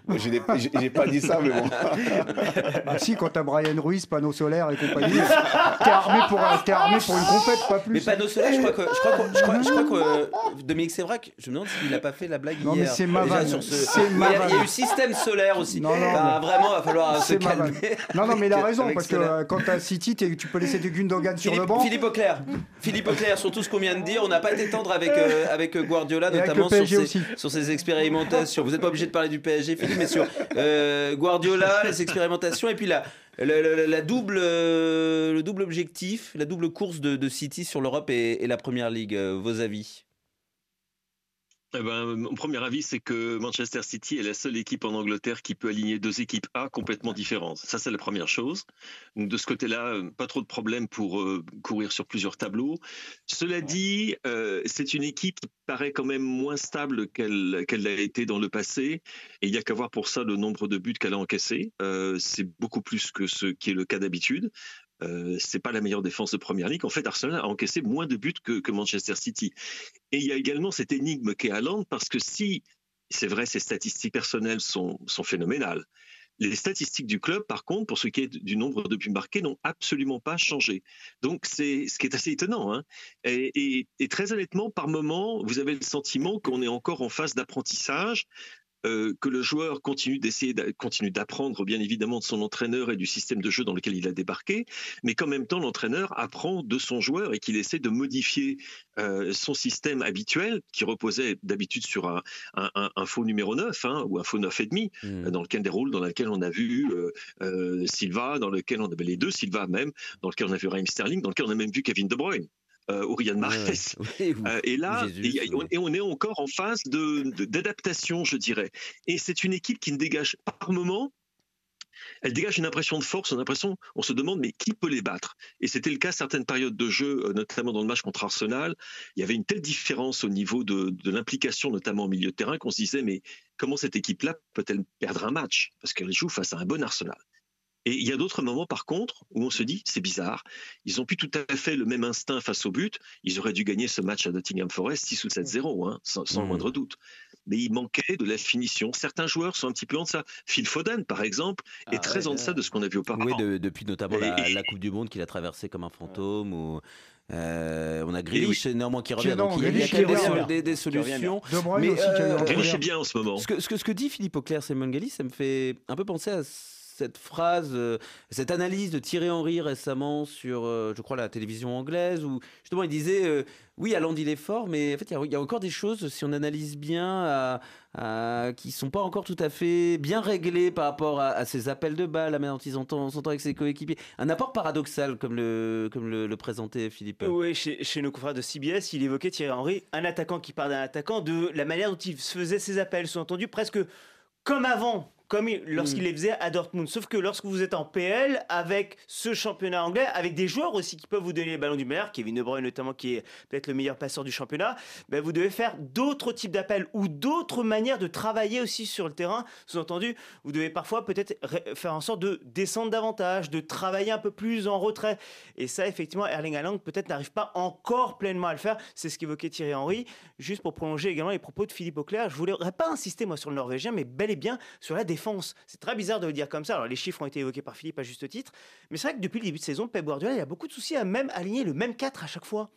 Moi, je n'ai pas dit ça, mais bon. Ah si, quand t'as Brian Ruiz, panneau solaire et compagnie, t'es armé pour, t'es armé pour une compète, pas plus. Mais panneau solaire, je crois que, je crois que, je crois, je crois que euh, Dominique Sévrac, je me demande s'il n'a pas fait la blague Non, mais hier. c'est ma Déjà, vanne, sur ce- c'est il, y ma a, il y a eu système solaire aussi. Non, non, Bah, mais- vraiment, il va falloir se C'est ma calmer. Non, non, mais il a raison, parce que euh, quand t'as City, tu peux laisser des Gundogan sur le Philippe, banc. Philippe Auclair, Philippe Auclair, sur tout ce qu'on vient de dire, on n'a pas été tendre avec, euh, avec euh, Guardiola, Et notamment sur, ses, sur ses expérimentations. Vous n'êtes pas obligé de parler du PSG, Philippe, mais sur euh, Guardiola, les expérimentations, et puis la, la, la- la double, euh, le double objectif, la double course de, de City sur l'Europe et, et la Première Ligue. Vos avis? Eh ben, mon premier avis, c'est que Manchester City est la seule équipe en Angleterre qui peut aligner deux équipes A complètement différentes. Ça, c'est la première chose. Donc, de ce côté-là, euh, pas trop de problème pour euh, courir sur plusieurs tableaux. Cela dit, euh, c'est une équipe qui paraît quand même moins stable qu'elle l'a été dans le passé. Et il n'y a qu'à voir pour ça le nombre de buts qu'elle a encaissés. Euh, c'est beaucoup plus que ce qui est le cas d'habitude. Euh, c'est pas la meilleure défense de première ligue. En fait, Arsenal a encaissé moins de buts que, Manchester City. Et il y a également cette énigme qu'est Haaland, parce que si, c'est vrai, ses statistiques personnelles sont, phénoménales, les statistiques du club, par contre, pour ce qui est du nombre de buts marqués, n'ont absolument pas changé. Donc, c'est ce qui est assez étonnant. hein. Et, et- très honnêtement, par moment, vous avez le sentiment qu'on est encore en phase d'apprentissage, euh, que le joueur continue d'essayer, continue d'apprendre, bien évidemment, de son entraîneur et du système de jeu dans lequel il a débarqué, mais qu'en même temps, l'entraîneur apprend de son joueur et qu'il essaie de modifier euh, son système habituel, qui reposait d'habitude sur un, un- un- un faux numéro 9 hein, ou un faux 9,5, Hmm. euh, dans lequel des rôles dans lequel on a vu Silva, dans lequel on avait les deux Silva même, dans lequel on a vu Raheem Sterling, dans lequel on a même vu Kevin De Bruyne. Euh, ou Riyad Mahrez. Euh, et là, Jésus, et, on, oui. et on est encore en phase de- de- d'adaptation, je dirais. Et c'est une équipe qui ne dégage par moment. Elle dégage une impression de force, une impression, on se demande, mais qui peut les battre? Et c'était le cas certaines périodes de jeu, euh, notamment dans le match contre Arsenal. Il y avait une telle différence au niveau de, de l'implication, notamment au milieu de terrain, qu'on se disait, mais comment cette équipe-là peut-elle perdre un match? Parce qu'elle joue face à un bon Arsenal. Et il y a d'autres moments, par contre, où on se dit, c'est bizarre, ils ont plus tout à fait le même instinct face au but, ils auraient dû gagner ce match à Nottingham Forest 6 ou 7-0, hein, sans, sans le Mhm. moindre doute. Mais il manquait de la finition. Certains joueurs sont un petit peu en deçà. Phil Foden, par exemple, est Ah très ouais, en deçà de ce qu'on a vu auparavant. Oui, de- depuis notamment la, Et- la Coupe du Monde qu'il a traversée comme un fantôme. Ou, euh, on a Grealish néanmoins qui Qui revient. non, Donc il y a- qui des, revient solutions. Mais, euh, Grealish est bien en ce moment. Ce que, ce que, ce que dit Philippe Auclair, c'est Galis, ça me fait un peu penser à cette phrase, euh, cette analyse de Thierry Henry récemment sur, euh, je crois, la télévision anglaise, où justement il disait euh, oui, Haaland il est fort, mais en fait il y a- encore des choses, si on analyse bien, à- à- qui sont pas encore tout à fait bien réglées par rapport à, à ses appels de balle, la manière dont il s'entend avec ses coéquipiers. Un apport paradoxal, comme le, comme le, présentait Philippe. Oui, chez, chez nos confrères de CBS, il évoquait Thierry Henry, un attaquant qui part d'un attaquant, de la manière dont il faisait ses appels, sous-entendu presque comme avant. Comme il- lorsqu'il Mm. les faisait à Dortmund. Sauf que lorsque vous êtes en PL, avec ce championnat anglais, avec des joueurs aussi qui peuvent vous donner les ballons du meilleur, Kevin De Bruyne notamment, qui est peut-être le meilleur passeur du championnat, ben vous devez faire d'autres types d'appels ou d'autres manières de travailler aussi sur le terrain. Sous-entendu, vous devez parfois peut-être faire en sorte de descendre davantage, de travailler un peu plus en retrait. Et ça, effectivement, Erling Haaland peut-être n'arrive pas encore pleinement à le faire. C'est ce qu'évoquait Thierry Henry. Juste pour prolonger également les propos de Philippe Auclair, je voudrais pas insister moi sur le Norvégien, mais bel et bien sur la défense. C'est très bizarre de le dire comme ça. Alors les chiffres ont été évoqués par Philippe à juste titre, mais c'est vrai que depuis le début de saison, Pep Guardiola il a beaucoup de soucis à même aligner le même 4 à chaque fois.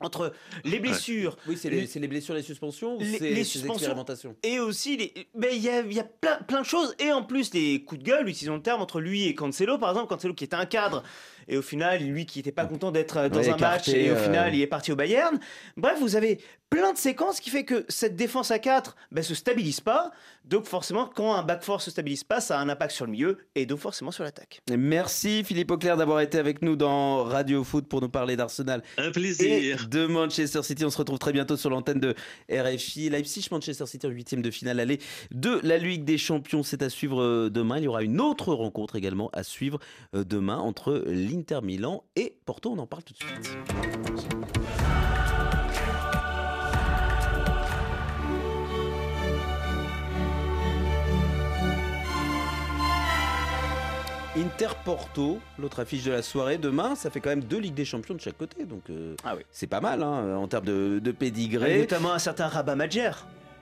Entre les blessures, Oui, c'est les, c'est les blessures, les suspensions, ou Les- c'est les suspensions. expérimentations? et aussi, les... ben, il y a, il y a plein, plein de choses. Et en plus, les coups de gueule, utilisons le terme, entre lui et Cancelo, par exemple. Cancelo qui était un cadre. Et au final, lui qui n'était pas content d'être euh, dans Ouais, un match. Et au euh. final, il est parti au Bayern. Bref, vous avez plein de séquences qui fait que cette défense à 4 ben, se stabilise pas. Donc forcément, quand un back four se stabilise pas, ça a un impact sur le milieu. Et donc forcément sur l'attaque. Merci Philippe Auclair d'avoir été avec nous dans Radio Foot pour nous parler d'Arsenal Un et plaisir. de Manchester City. On se retrouve très bientôt sur l'antenne de RFI. Leipzig, Manchester City en huitième de finale aller de la Ligue des Champions. C'est à suivre euh, demain. Il y aura une autre rencontre également à suivre demain entre l'Inter Milan et Porto. On en parle tout de suite. Inter-Porto, l'autre affiche de la soirée. Demain, ça fait quand même deux Ligues des Champions de chaque côté. Donc euh, Ah oui. c'est pas mal hein, en termes de, de Et notamment un certain Rabat Madjer.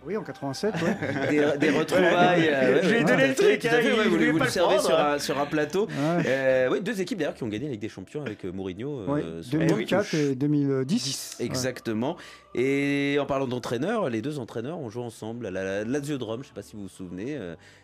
Oui, en 87, ouais. Des, des retrouvailles. euh, Je lui ai donné le truc, hein, fait, vous, vous pas le servez sur un, sur un plateau. Euh, oui, deux équipes d'ailleurs qui ont gagné Ligue des Champions avec euh, Mourinho. Ouais, euh, sur- 2004 et 2010. Exactement. Et en parlant d'entraîneurs, les deux entraîneurs ont joué ensemble à la la Laziodrome, je ne sais pas si vous vous souvenez.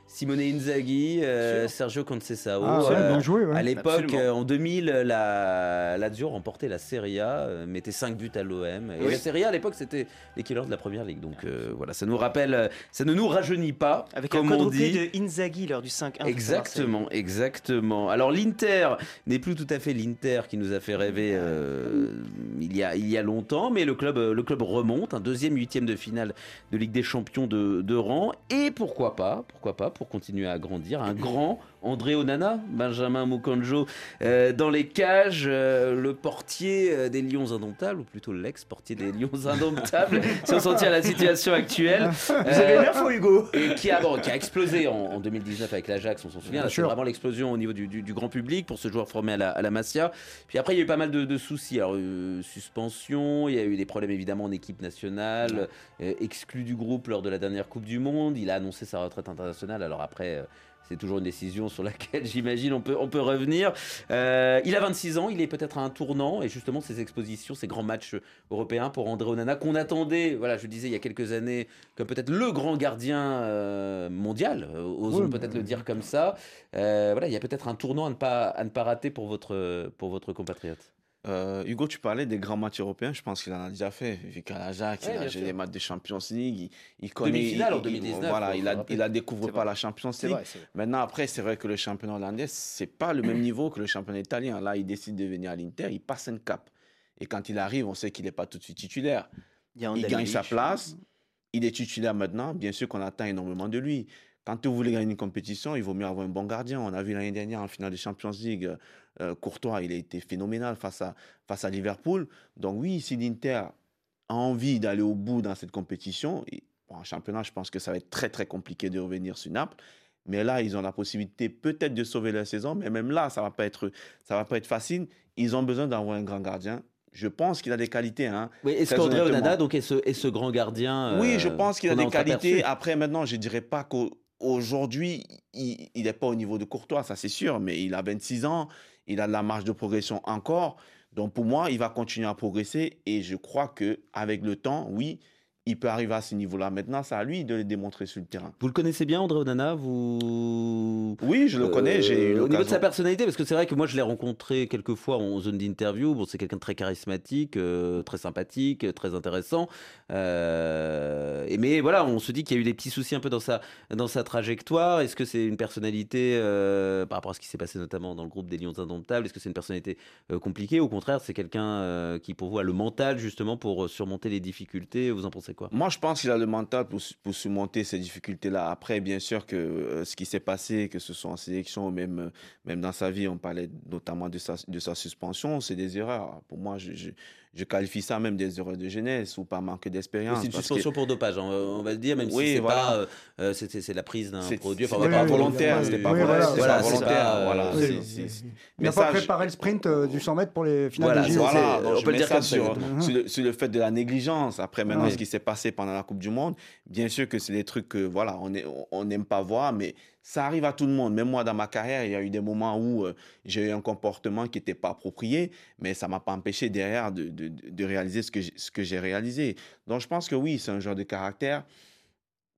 Simone Inzaghi, euh, Sergio Conceição. Ah ouais, euh, bien joué, ouais. À l'époque, euh, en 2000, la Lazio remportait la Serie A, euh, mettait 5 buts à l'OM. Et Oui. la Serie A à l'époque, c'était l'équivalent de la première ligue. Donc euh, voilà, ça nous rappelle, ça ne nous rajeunit pas, Avec comme un on dit. de Inzaghi lors du 5-1. Exactement, exactement. Alors l'Inter n'est plus tout à fait l'Inter qui nous a fait rêver euh, il, y a, il y a longtemps, mais le club, le club remonte, un deuxième huitième de finale de Ligue des Champions de, de rang, et pourquoi pas, pourquoi pas, pour continuer à grandir, un grand André Onana, Benjamin Mukonjo euh, dans les cages, euh, le portier euh, des Lions indomptables, ou plutôt l'ex-portier des Lions indomptables, si on s'en tient à la situation actuelle. Vous avez l'air faux, Hugo. Et qui a, bon, qui a explosé en, en 2019 avec l'Ajax, on s'en souvient. Bien C'est vraiment l'explosion au niveau du, du- du grand public pour ce joueur formé à la, à la Masia. Puis après, il y a eu pas mal de, de soucis. Alors, suspension, il y a eu des problèmes évidemment en équipe nationale, exclu du groupe lors de la dernière Coupe du Monde. Il a annoncé sa retraite internationale. Alors après. C'est toujours une décision sur laquelle j'imagine on peut, on peut revenir. Euh, il a 26 ans, il est peut-être à un tournant et justement ces expositions, ces grands matchs européens pour André Onana qu'on attendait, voilà, je disais il y a quelques années, comme peut-être le grand gardien euh, mondial, euh, osons Oui, peut-être mais- le dire comme ça. Euh, voilà, il y a peut-être un tournant à ne pas, à ne pas rater pour votre, pour votre compatriote. Euh, Hugo, tu parlais des grands matchs européens. Je pense qu'il en a déjà fait. L'Ajax, Ouais, il a joué des matchs de Champions League. Il, il connaît. Demi-finale en il- 2019, Voilà, il a, il a découvre C'est pas vrai. la Champions League. vrai, c'est vrai. Maintenant, après, c'est vrai que le championnat hollandais, c'est pas le même niveau que le championnat italien. Là, il décide de venir à l'Inter, il passe un cap. Et quand il arrive, on sait qu'il n'est pas tout de suite titulaire. Il, a Il gagne sa place. Il est titulaire maintenant. Bien sûr qu'on attend énormément de lui. Quand vous voulez gagner une compétition, il vaut mieux avoir un bon gardien. On a vu l'année dernière en finale de Champions League, euh, Courtois, il a été phénoménal face à, face à Liverpool. Donc oui, si l'Inter a envie d'aller au bout dans cette compétition, et, bon, en championnat, je pense que ça va être très très compliqué de revenir sur Naples. Mais là, ils ont la possibilité peut-être de sauver leur saison, mais même là, ça va pas être, ça va pas être facile. Ils ont besoin d'avoir un grand gardien. Je pense qu'il a des qualités. Hein. Oui, est-ce qu'André. Onana donc, est, ce, est ce grand gardien Oui, euh, je pense qu'il a des qualités. Après, maintenant, je dirais pas qu'aujourd'hui, il n'est pas au niveau de Courtois, ça c'est sûr, mais il a 26 ans, il a de la marge de progression encore. Donc pour moi, il va continuer à progresser et je crois que avec le temps, oui, il peut arriver à ce niveau-là. Maintenant, c'est à lui de le démontrer sur le terrain. Vous le connaissez bien, André Onana vous... Oui, je le connais. Euh, Au niveau de sa personnalité, parce que c'est vrai que moi je l'ai rencontré quelques fois en zone d'interview. Bon, c'est quelqu'un de très charismatique, euh, très sympathique, très intéressant. Euh, et mais voilà, on se dit qu'il y a eu des petits soucis un peu dans sa dans sa trajectoire. Est-ce que c'est une personnalité euh, par rapport à ce qui s'est passé notamment dans le groupe des Lions Indomptables Est-ce que c'est une personnalité compliquée? Au contraire, c'est quelqu'un qui pour vous a le mental justement pour surmonter les difficultés? Vous en pensez Moi, je pense qu'il a le mental pour, surmonter ces difficultés-là. Après, bien sûr que euh, ce qui s'est passé, que ce soit en sélection euh, même dans sa vie, on parlait notamment de sa, suspension, c'est des erreurs. Pour moi, je, je qualifie ça même des erreurs de jeunesse ou par manque d'expérience. C'est une suspension que- pour dopage, hein, on va le dire, même Oui, si c'est voilà. pas, euh, euh, c'est- la prise d'un C'est- produit. va pas volontaire, c'était pas volontaire, voilà, pas volontaire. Il mais n'a pas préparé le sprint euh, du 100 mètres pour les finales Voilà, de c'est- JO. Voilà, on je peut le dire sur, le, fait de la négligence. Après, maintenant, ce qui s'est passé pendant la Coupe du Monde, bien sûr que c'est des trucs que, voilà, on est- on n'aime pas voir, mais ça arrive à tout le monde. Même moi, dans ma carrière, il y a eu des moments où euh, j'ai eu un comportement qui n'était pas approprié, mais ça m'a pas empêché derrière de, de- réaliser ce que j'ai- ce que j'ai réalisé. Donc, je pense que oui, c'est un genre de caractère.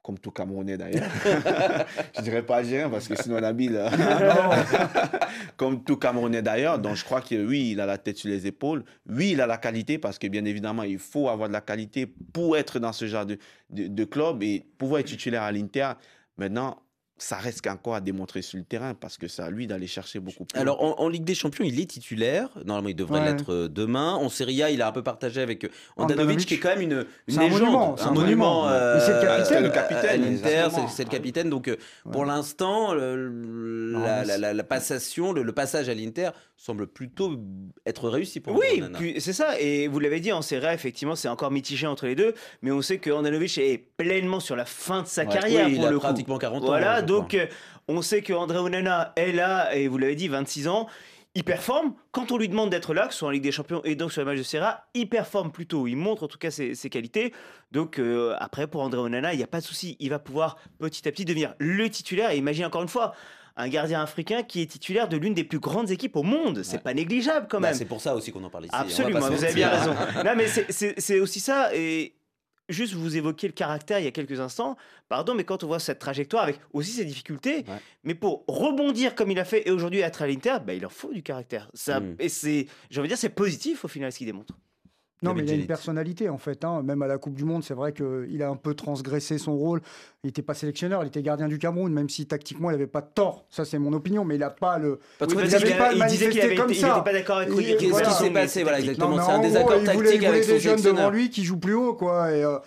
Comme tout Camerounais d'ailleurs. je dirais pas algérien parce que sinon Nabil. euh, comme tout Camerounais d'ailleurs. Donc je crois que oui, il a la tête sur les épaules. Oui, il a la qualité parce que bien évidemment, il faut avoir de la qualité pour être dans ce genre de, de, de club et pouvoir être titulaire à l'Inter. Maintenant, ça reste encore à démontrer sur le terrain parce que c'est à lui d'aller chercher beaucoup plus. Alors en, en Ligue des Champions, il est titulaire. Normalement, il devrait Ouais. l'être euh, demain. En Serie A, il a un peu partagé avec euh, Andanovic, qui est quand même une, une C'est un légende, monument, c'est un monument. euh, c'est le capitaine. C'est le capitaine, à l'Inter, exactement. c'est le capitaine. Donc euh, pour l'instant, la, mais la- c'est- la- la passation, le, le passage à l'Inter semble plutôt être réussi pour Oui, c'est ça. Et vous l'avez dit, en Serie A, effectivement, c'est encore mitigé entre les deux. Mais on sait que Andanovic est pleinement sur la fin de sa Ouais. carrière Oui, il pour a le coup. pratiquement 40 ans. Voilà, je Donc, euh, on sait que André Onana est là, et vous l'avez dit, 26 ans. Il performe. Quand on lui demande d'être là, que ce soit en Ligue des Champions et donc sur les matchs de Serra, il performe plutôt. Il montre en tout cas ses, ses qualités. Donc euh, après, pour André Onana, il n'y a pas de souci. Il va pouvoir petit à petit devenir le titulaire. Et imagine encore une fois, un gardien africain qui est titulaire de l'une des plus grandes équipes au monde. C'est pas négligeable quand Bah, même. c'est pour ça aussi qu'on en parle ici. va Absolument, vous avez bien raison. Non, mais c'est aussi ça. Et juste, vous évoquiez le caractère il y a quelques instants. Pardon, mais quand on voit cette trajectoire avec aussi ses difficultés, mais pour rebondir comme il a fait et aujourd'hui être à l'Inter, bah, il en faut du caractère. Ça, Mm. Et c'est, j'ai envie de dire, c'est positif au final ce qu'il démontre. Non, mais il a une personnalité en fait. hein. Même à la Coupe du Monde, c'est vrai qu'il a un peu transgressé son rôle. Il n'était pas sélectionneur, il était gardien du Cameroun, même si tactiquement il n'avait pas de tort. Ça, c'est mon opinion, mais il n'a pas le. Pas Oui, parce il qu'il n'avait pas il disait qu'il manifesté avait comme il ça. n'était pas d'accord avec Il- Rui- Qu'est-ce qui Qu'est-ce qui Voilà. s'est passé Voilà, exactement. mais C'est un en désaccord gros, il voulait, tactique il avec voulait son des jeunes devant lui qui jouent plus haut, quoi. Et, euh,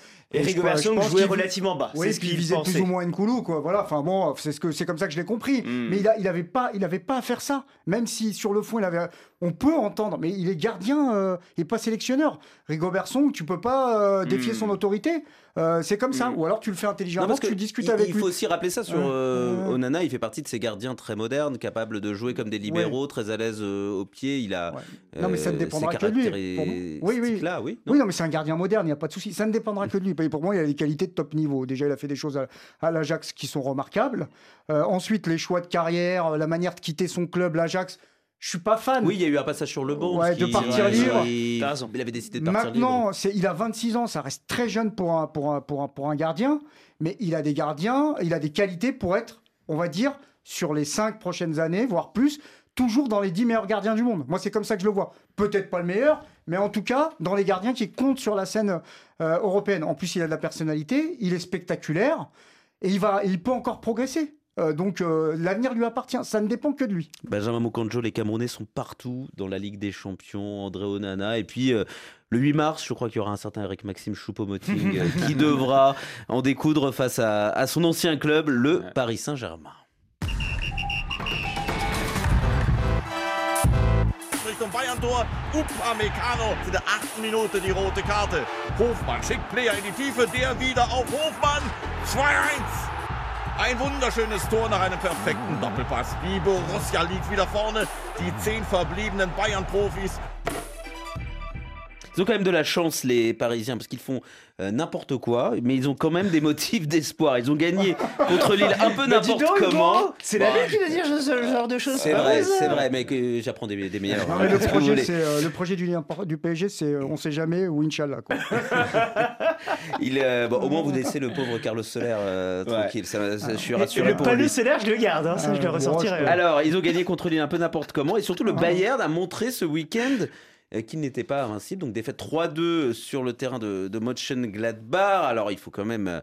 pense jouait relativement bas. Oui, c'est ce puis il qu'il visait pensait. plus ou moins Nkoulou, quoi. Voilà. Enfin bon, c'est ce que c'est comme ça que je l'ai compris. Mm. Mais il a, il avait pas, il avait pas à faire ça. Même si sur le fond, il avait, on peut entendre, mais il est gardien euh, et pas sélectionneur. Rigobert Song, tu peux pas euh, défier son autorité. Euh, c'est comme ça. Mm. Ou alors tu le fais Non, intelligemment, parce que tu discutes il, avec il lui. faut aussi rappeler ça sur euh. Onana. Il fait partie de ces gardiens très modernes, capables de jouer comme des libéraux, très à l'aise au pied. Il a Ouais. Non, mais ça ne dépendra que de lui. Pour. Oui, oui. Là, oui. non Oui, non, mais c'est un gardien moderne, il n'y a pas de souci. Ça ne dépendra que de lui. Pour moi, il a des qualités de top niveau. Déjà, il a fait des choses à, à l'Ajax qui sont remarquables. Ensuite, les choix de carrière, la manière de quitter son club, l'Ajax, je suis pas fan. Oui, il y a eu un passage sur le banc. Ouais, de partir ouais, libre. Il, avait décidé de partir libre. Maintenant, il a 26 ans, ça reste très jeune pour un, pour, un, pour, un, pour un gardien, mais il a des gardiens, il a des qualités pour être, on va dire, sur les 5 prochaines années, voire plus, toujours dans les 10 meilleurs gardiens du monde. Moi, c'est comme ça que je le vois. Peut-être pas le meilleur, mais en tout cas, dans les gardiens qui comptent sur la scène euh, européenne. En plus, il a de la personnalité, il est spectaculaire, et il, va, il peut encore progresser. Euh, donc, euh, l'avenir lui appartient. Ça ne dépend que de lui. Benjamin Moukandjo, les Camerounais sont partout dans la Ligue des Champions, André Onana. Et puis, euh, le 8 mars, je crois qu'il y aura un certain Eric Maxime Choupo-Moting qui devra en découdre face à, à son ancien club, le Paris Saint-Germain. Richtung Bayern-Tor. Upamecano in der achten Minute die rote Karte. Hofmann schickt Player in die Tiefe, der wieder auf Hofmann. 2-1. Ein wunderschönes Tor nach einem perfekten Doppelpass. Die Borussia liegt wieder vorne. Die zehn verbliebenen Bayern-Profis Ils ont quand même de la chance, les Parisiens, parce qu'ils font euh, n'importe quoi, mais ils ont quand même des motifs d'espoir. Ils ont gagné contre Lille un peu n'importe comment. C'est la vie qui va dire ce, genre de choses. C'est vrai, c'est vrai, mais j'apprends des, des meilleurs. Non, hein, mais le, projet, euh, le projet du, PSG, c'est euh, on sait jamais ou Inch'Allah. Quoi. Il, euh, bon, au moins, vous laissez le pauvre Carlos Soler euh, tranquille. Ça, ça- je suis Et rassuré le pour lui. solaire, je le garde, hein, ça je le ressortirai. bon, je- Alors, ils ont gagné contre Lille un peu n'importe comment. Et surtout, le Bayern a montré ce week-end euh, qu'il n'était pas invincible. Donc, défaite 3-2 sur le terrain de, de Mönchengladbach. Alors, il faut quand même euh,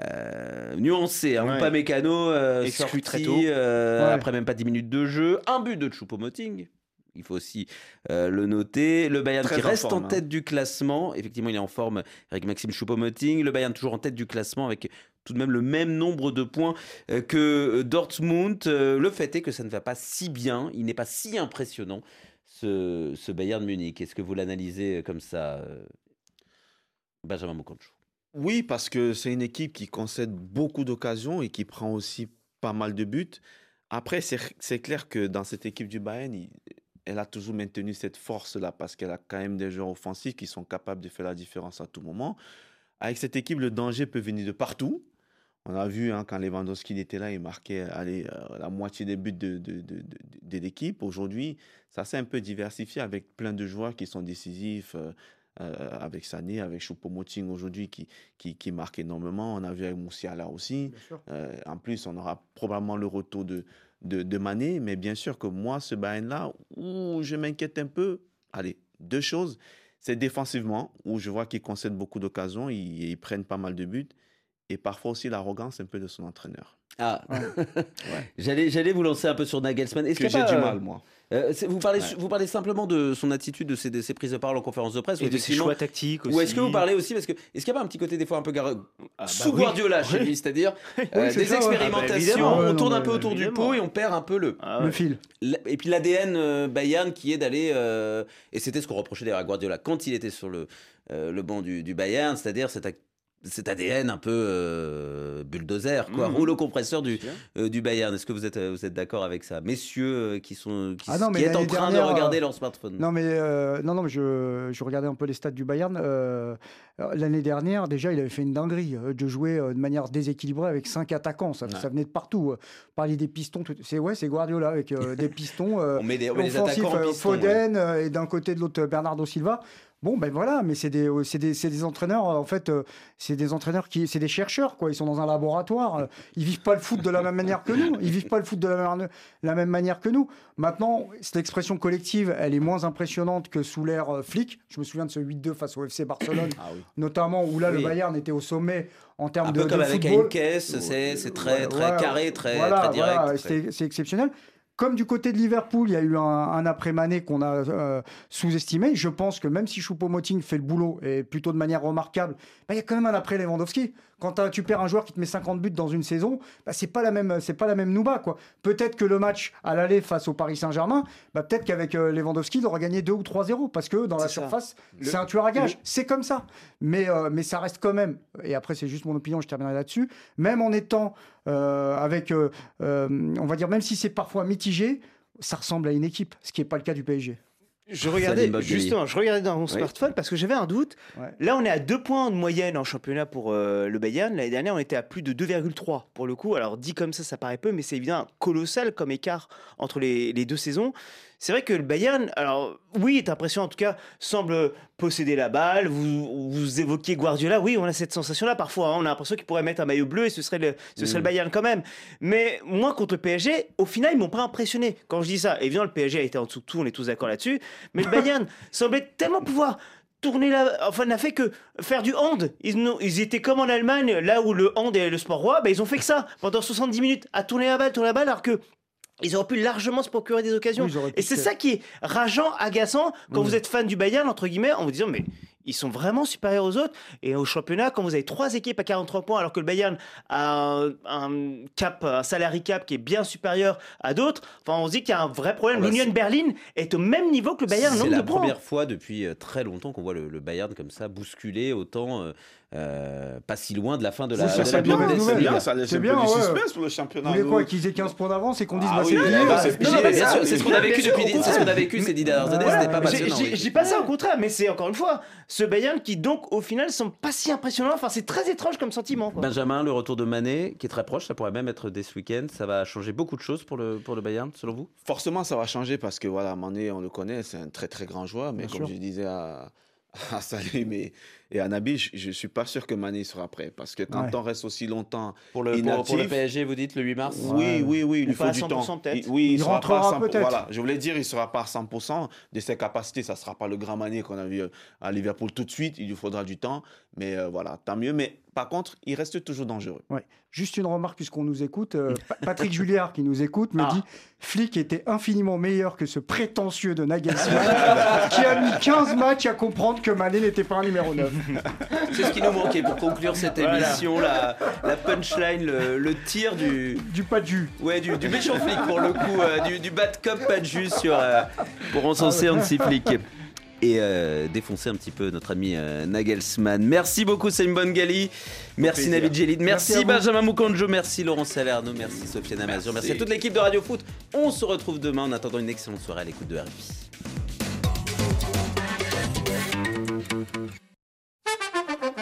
euh, nuancer. Hein. Ouais. Pas mécano, euh, Exclu sorti, très tôt. euh, Ouais. après même pas 10 minutes de jeu. Un but de Choupo-Moting. Il faut aussi euh, le noter. Le Bayern Très qui en reste forme, en hein. tête du classement. Effectivement, il est en forme avec Maxime Choupo-Moting. Le Bayern toujours en tête du classement avec tout de même le même nombre de points euh, que Dortmund. Euh, Le fait est que ça ne va pas si bien. Il n'est pas si impressionnant, ce, ce Bayern Munich? Est-ce que vous l'analysez comme ça, euh, Benjamin Mokoncho Oui, parce que c'est une équipe qui concède beaucoup d'occasions et qui prend aussi pas mal de buts. Après, c'est clair que dans cette équipe du Bayern, elle a toujours maintenu cette force-là parce qu'elle a quand même des joueurs offensifs qui sont capables de faire la différence à tout moment. Avec cette équipe, le danger peut venir de partout. On a vu hein, quand Lewandowski était là, il marquait allez, euh, la moitié des buts de, de, de, de- de l'équipe. Aujourd'hui, ça s'est un peu diversifié avec plein de joueurs qui sont décisifs. euh, euh, avec Sané, avec Choupo-Moting aujourd'hui qui, qui, qui marque énormément. On a vu avec Moussiala aussi. En plus, on aura probablement le retour de, de, de Mané. Mais bien sûr que moi, ce Bayern-là, où je m'inquiète un peu, allez, deux choses. C'est défensivement, où je vois qu'ils concèdent beaucoup d'occasions, ils, ils prennent pas mal de buts. Et parfois aussi l'arrogance un peu de son entraîneur. Ah, j'allais, j'allais vous lancer un peu sur Nagelsmann. Est-ce Que j'ai du euh, mal, moi. euh, vous, parlez, Ouais. vous parlez simplement de son attitude, de ses, de ses prises de parole en conférence de presse. Et de ses choix tactiques aussi. Ou est-ce que vous parlez aussi parce que est-ce qu'il n'y a pas un petit côté des fois un peu gar... bah sous oui. Guardiola chez lui, c'est-à-dire Oui, euh, des ça, ouais. expérimentations, Ah bah, on tourne non, un peu autour du pot et on perd un peu le Ah Le fil. Et puis l'ADN euh, Bayern qui est d'aller et c'était ce qu'on reprochait d'ailleurs à Guardiola quand il était sur le euh, le banc du, du Bayern, c'est-à-dire cette cet ADN un peu euh, bulldozer, quoi, Mhm. rouleau compresseur du, euh, du Bayern. Est-ce que vous êtes, euh, vous êtes d'accord avec ça? Messieurs euh, qui, sont, qui, Ah non, mais qui est en train dernière, de regarder euh, leur smartphone Non, mais, euh, non, non, mais je, je regardais un peu les stats du Bayern. L'année dernière, déjà, il avait fait une dinguerie de jouer euh, de manière déséquilibrée avec cinq attaquants. Ça, ça venait de partout. Parler des pistons, c'est ouais, c'est Guardiola avec euh, des pistons. euh, On met des- on met les offensifs, attaquants en euh, piston, Foden et d'un côté de l'autre Bernardo Silva. Bon, ben voilà, mais c'est des, euh, des, des entraîneurs, euh, en fait, euh, c'est des entraîneurs qui, c'est des chercheurs, quoi. Ils sont dans un laboratoire. Ils vivent pas le foot de la même manière que nous. Ils vivent pas le foot de la, même- la même manière que nous. Maintenant, cette expression collective, elle est moins impressionnante que sous l'ère flic. Je me souviens de ce 8-2 face au FC Barcelone, notamment où là, Oui. le Bayern était au sommet en termes Un de, peu comme de avec football. Heinkes, c'est c'est très, Ouais, très ouais, carré, très, voilà, très direct. voilà, C'est exceptionnel. Comme du côté de Liverpool, il y a eu un, un après-Mané qu'on a euh, sous-estimé. Je pense que même si Choupo-Moting fait le boulot et plutôt de manière remarquable, bah, il y a quand même un après Lewandowski. Quand tu perds un joueur qui te met 50 buts dans une saison, bah, c'est pas la même, c'est pas la même Nouba quoi. Peut-être que le match à l'aller face au Paris Saint-Germain, bah, peut-être qu'avec euh, Lewandowski, il aura gagné 2 ou 3-0 parce que dans la ça. surface, Le- c'est un tueur à gage. le- C'est comme ça. Mais, euh, mais ça reste quand même, et après c'est juste mon opinion, je terminerai là-dessus, même en étant avec, euh, euh, on va dire, même si c'est parfois mitigé, ça ressemble à une équipe, ce qui n'est pas le cas du PSG. Je regardais, justement, je regardais dans mon smartphone parce que j'avais un doute. Là, on est à 2 points de moyenne en championnat pour euh, le Bayern. L'année dernière, on était à plus de 2,3 pour le coup. Alors, dit comme ça, ça paraît peu, mais c'est évidemment colossal comme écart entre les, les deux saisons. C'est vrai que le Bayern, alors oui, est impressionnant en tout cas, semble posséder la balle. Vous, vous évoquiez Guardiola, oui, on a cette sensation-là parfois. hein. On a l'impression qu'il pourrait mettre un maillot bleu et ce serait le, ce serait Mm. le Bayern quand même. Mais moi, contre le PSG, au final, ils m'ont pas impressionné. Quand je dis ça, évidemment, le PSG a été en dessous de tout, on est tous d'accord là-dessus. Mais le Bayern semblait tellement pouvoir tourner la... Enfin, n'a fait que faire du hand. Ils, ils étaient comme en Allemagne, là où le hand est le sport roi, ben, ils ont fait que ça pendant 70 minutes, à tourner la balle, tourner la balle, alors que ils auraient pu largement se procurer des occasions. Oui, Et c'est ça qui est rageant, agaçant, quand vous êtes fan du Bayern, entre guillemets, en vous disant, mais ils sont vraiment supérieurs aux autres. Et au championnat, quand vous avez trois équipes à 43 points, alors que le Bayern a un, un cap, un salary cap qui est bien supérieur à d'autres, enfin, on se dit qu'il y a un vrai problème. Ah bah, L'Union Berlin est au même niveau que le Bayern. C'est la de points. première fois depuis euh, très longtemps qu'on voit le, le Bayern comme ça bousculer autant, euh, euh, pas si loin de la fin de la, c'est bien, Bundesliga. c'est bien, ça laisse c'est un peu bien, du ouais. suspense pour le championnat. Vous voulez quoi. Qu'ils aient 15 points d'avance et qu'on dise Ah bah, oui, c'est bien sûr, c'est ce qu'on a vécu depuis, c'est ce qu'on a vécu ces dix dernières années. C'était pas passionnant. Je dis pas ça au contraire, mais c'est encore une fois ce Bayern qui donc au final semble pas si impressionnant. Enfin, c'est très étrange comme sentiment. quoi. Benjamin, le retour de Mané, qui est très proche, ça pourrait même être dès ce week-end. Ça va changer beaucoup de choses pour le, pour le Bayern, selon vous? Forcément, ça va changer parce que voilà, Mané, on le connaît, c'est un très très grand joueur. Mais Bien comme sûr. je disais à, à Salim et, et à Nabil, je, je suis pas sûr que Mané sera prêt parce que quand Ouais. on reste aussi longtemps pour le, pour, pour le inactif, PSG, vous dites le 8 mars Oui, oui, oui, il faut à du 100% temps. peut-être. Il- oui, il, Il sera pas à rentrera 100%. peut-être. Voilà, je voulais dire, il sera pas à 100% de ses capacités. Ça sera pas le grand Mané qu'on a vu euh, à Liverpool tout de suite. Il lui faudra du temps, mais euh, voilà, tant mieux. Mais par contre, il reste toujours dangereux. Ouais. Juste une remarque puisqu'on nous écoute. euh, Pa- Patrick Julliard qui nous écoute me Ah. dit Flick était infiniment meilleur que ce prétentieux de Nagelsmann qui a mis 15 matchs à comprendre que Mané n'était pas un numéro 9. C'est ce qui nous manquait pour conclure cette Voilà. émission, la, la punchline, le, le tir du, Du pas de jus. ouais, du, du méchant flic pour le coup, euh, du, du bad cop, pas de jus sur, euh, pour encenser Hansi Flick. Et euh, défoncer un petit peu notre ami euh, Nagelsmann. Merci beaucoup Salim Bongali, merci. Navid Jelid, merci. Benjamin Moukanjo, merci Laurent Salerno, merci Sofiane Amazur, merci. Merci. à toute l'équipe de Radio Foot. On se retrouve demain en attendant une excellente soirée à l'écoute de RFI.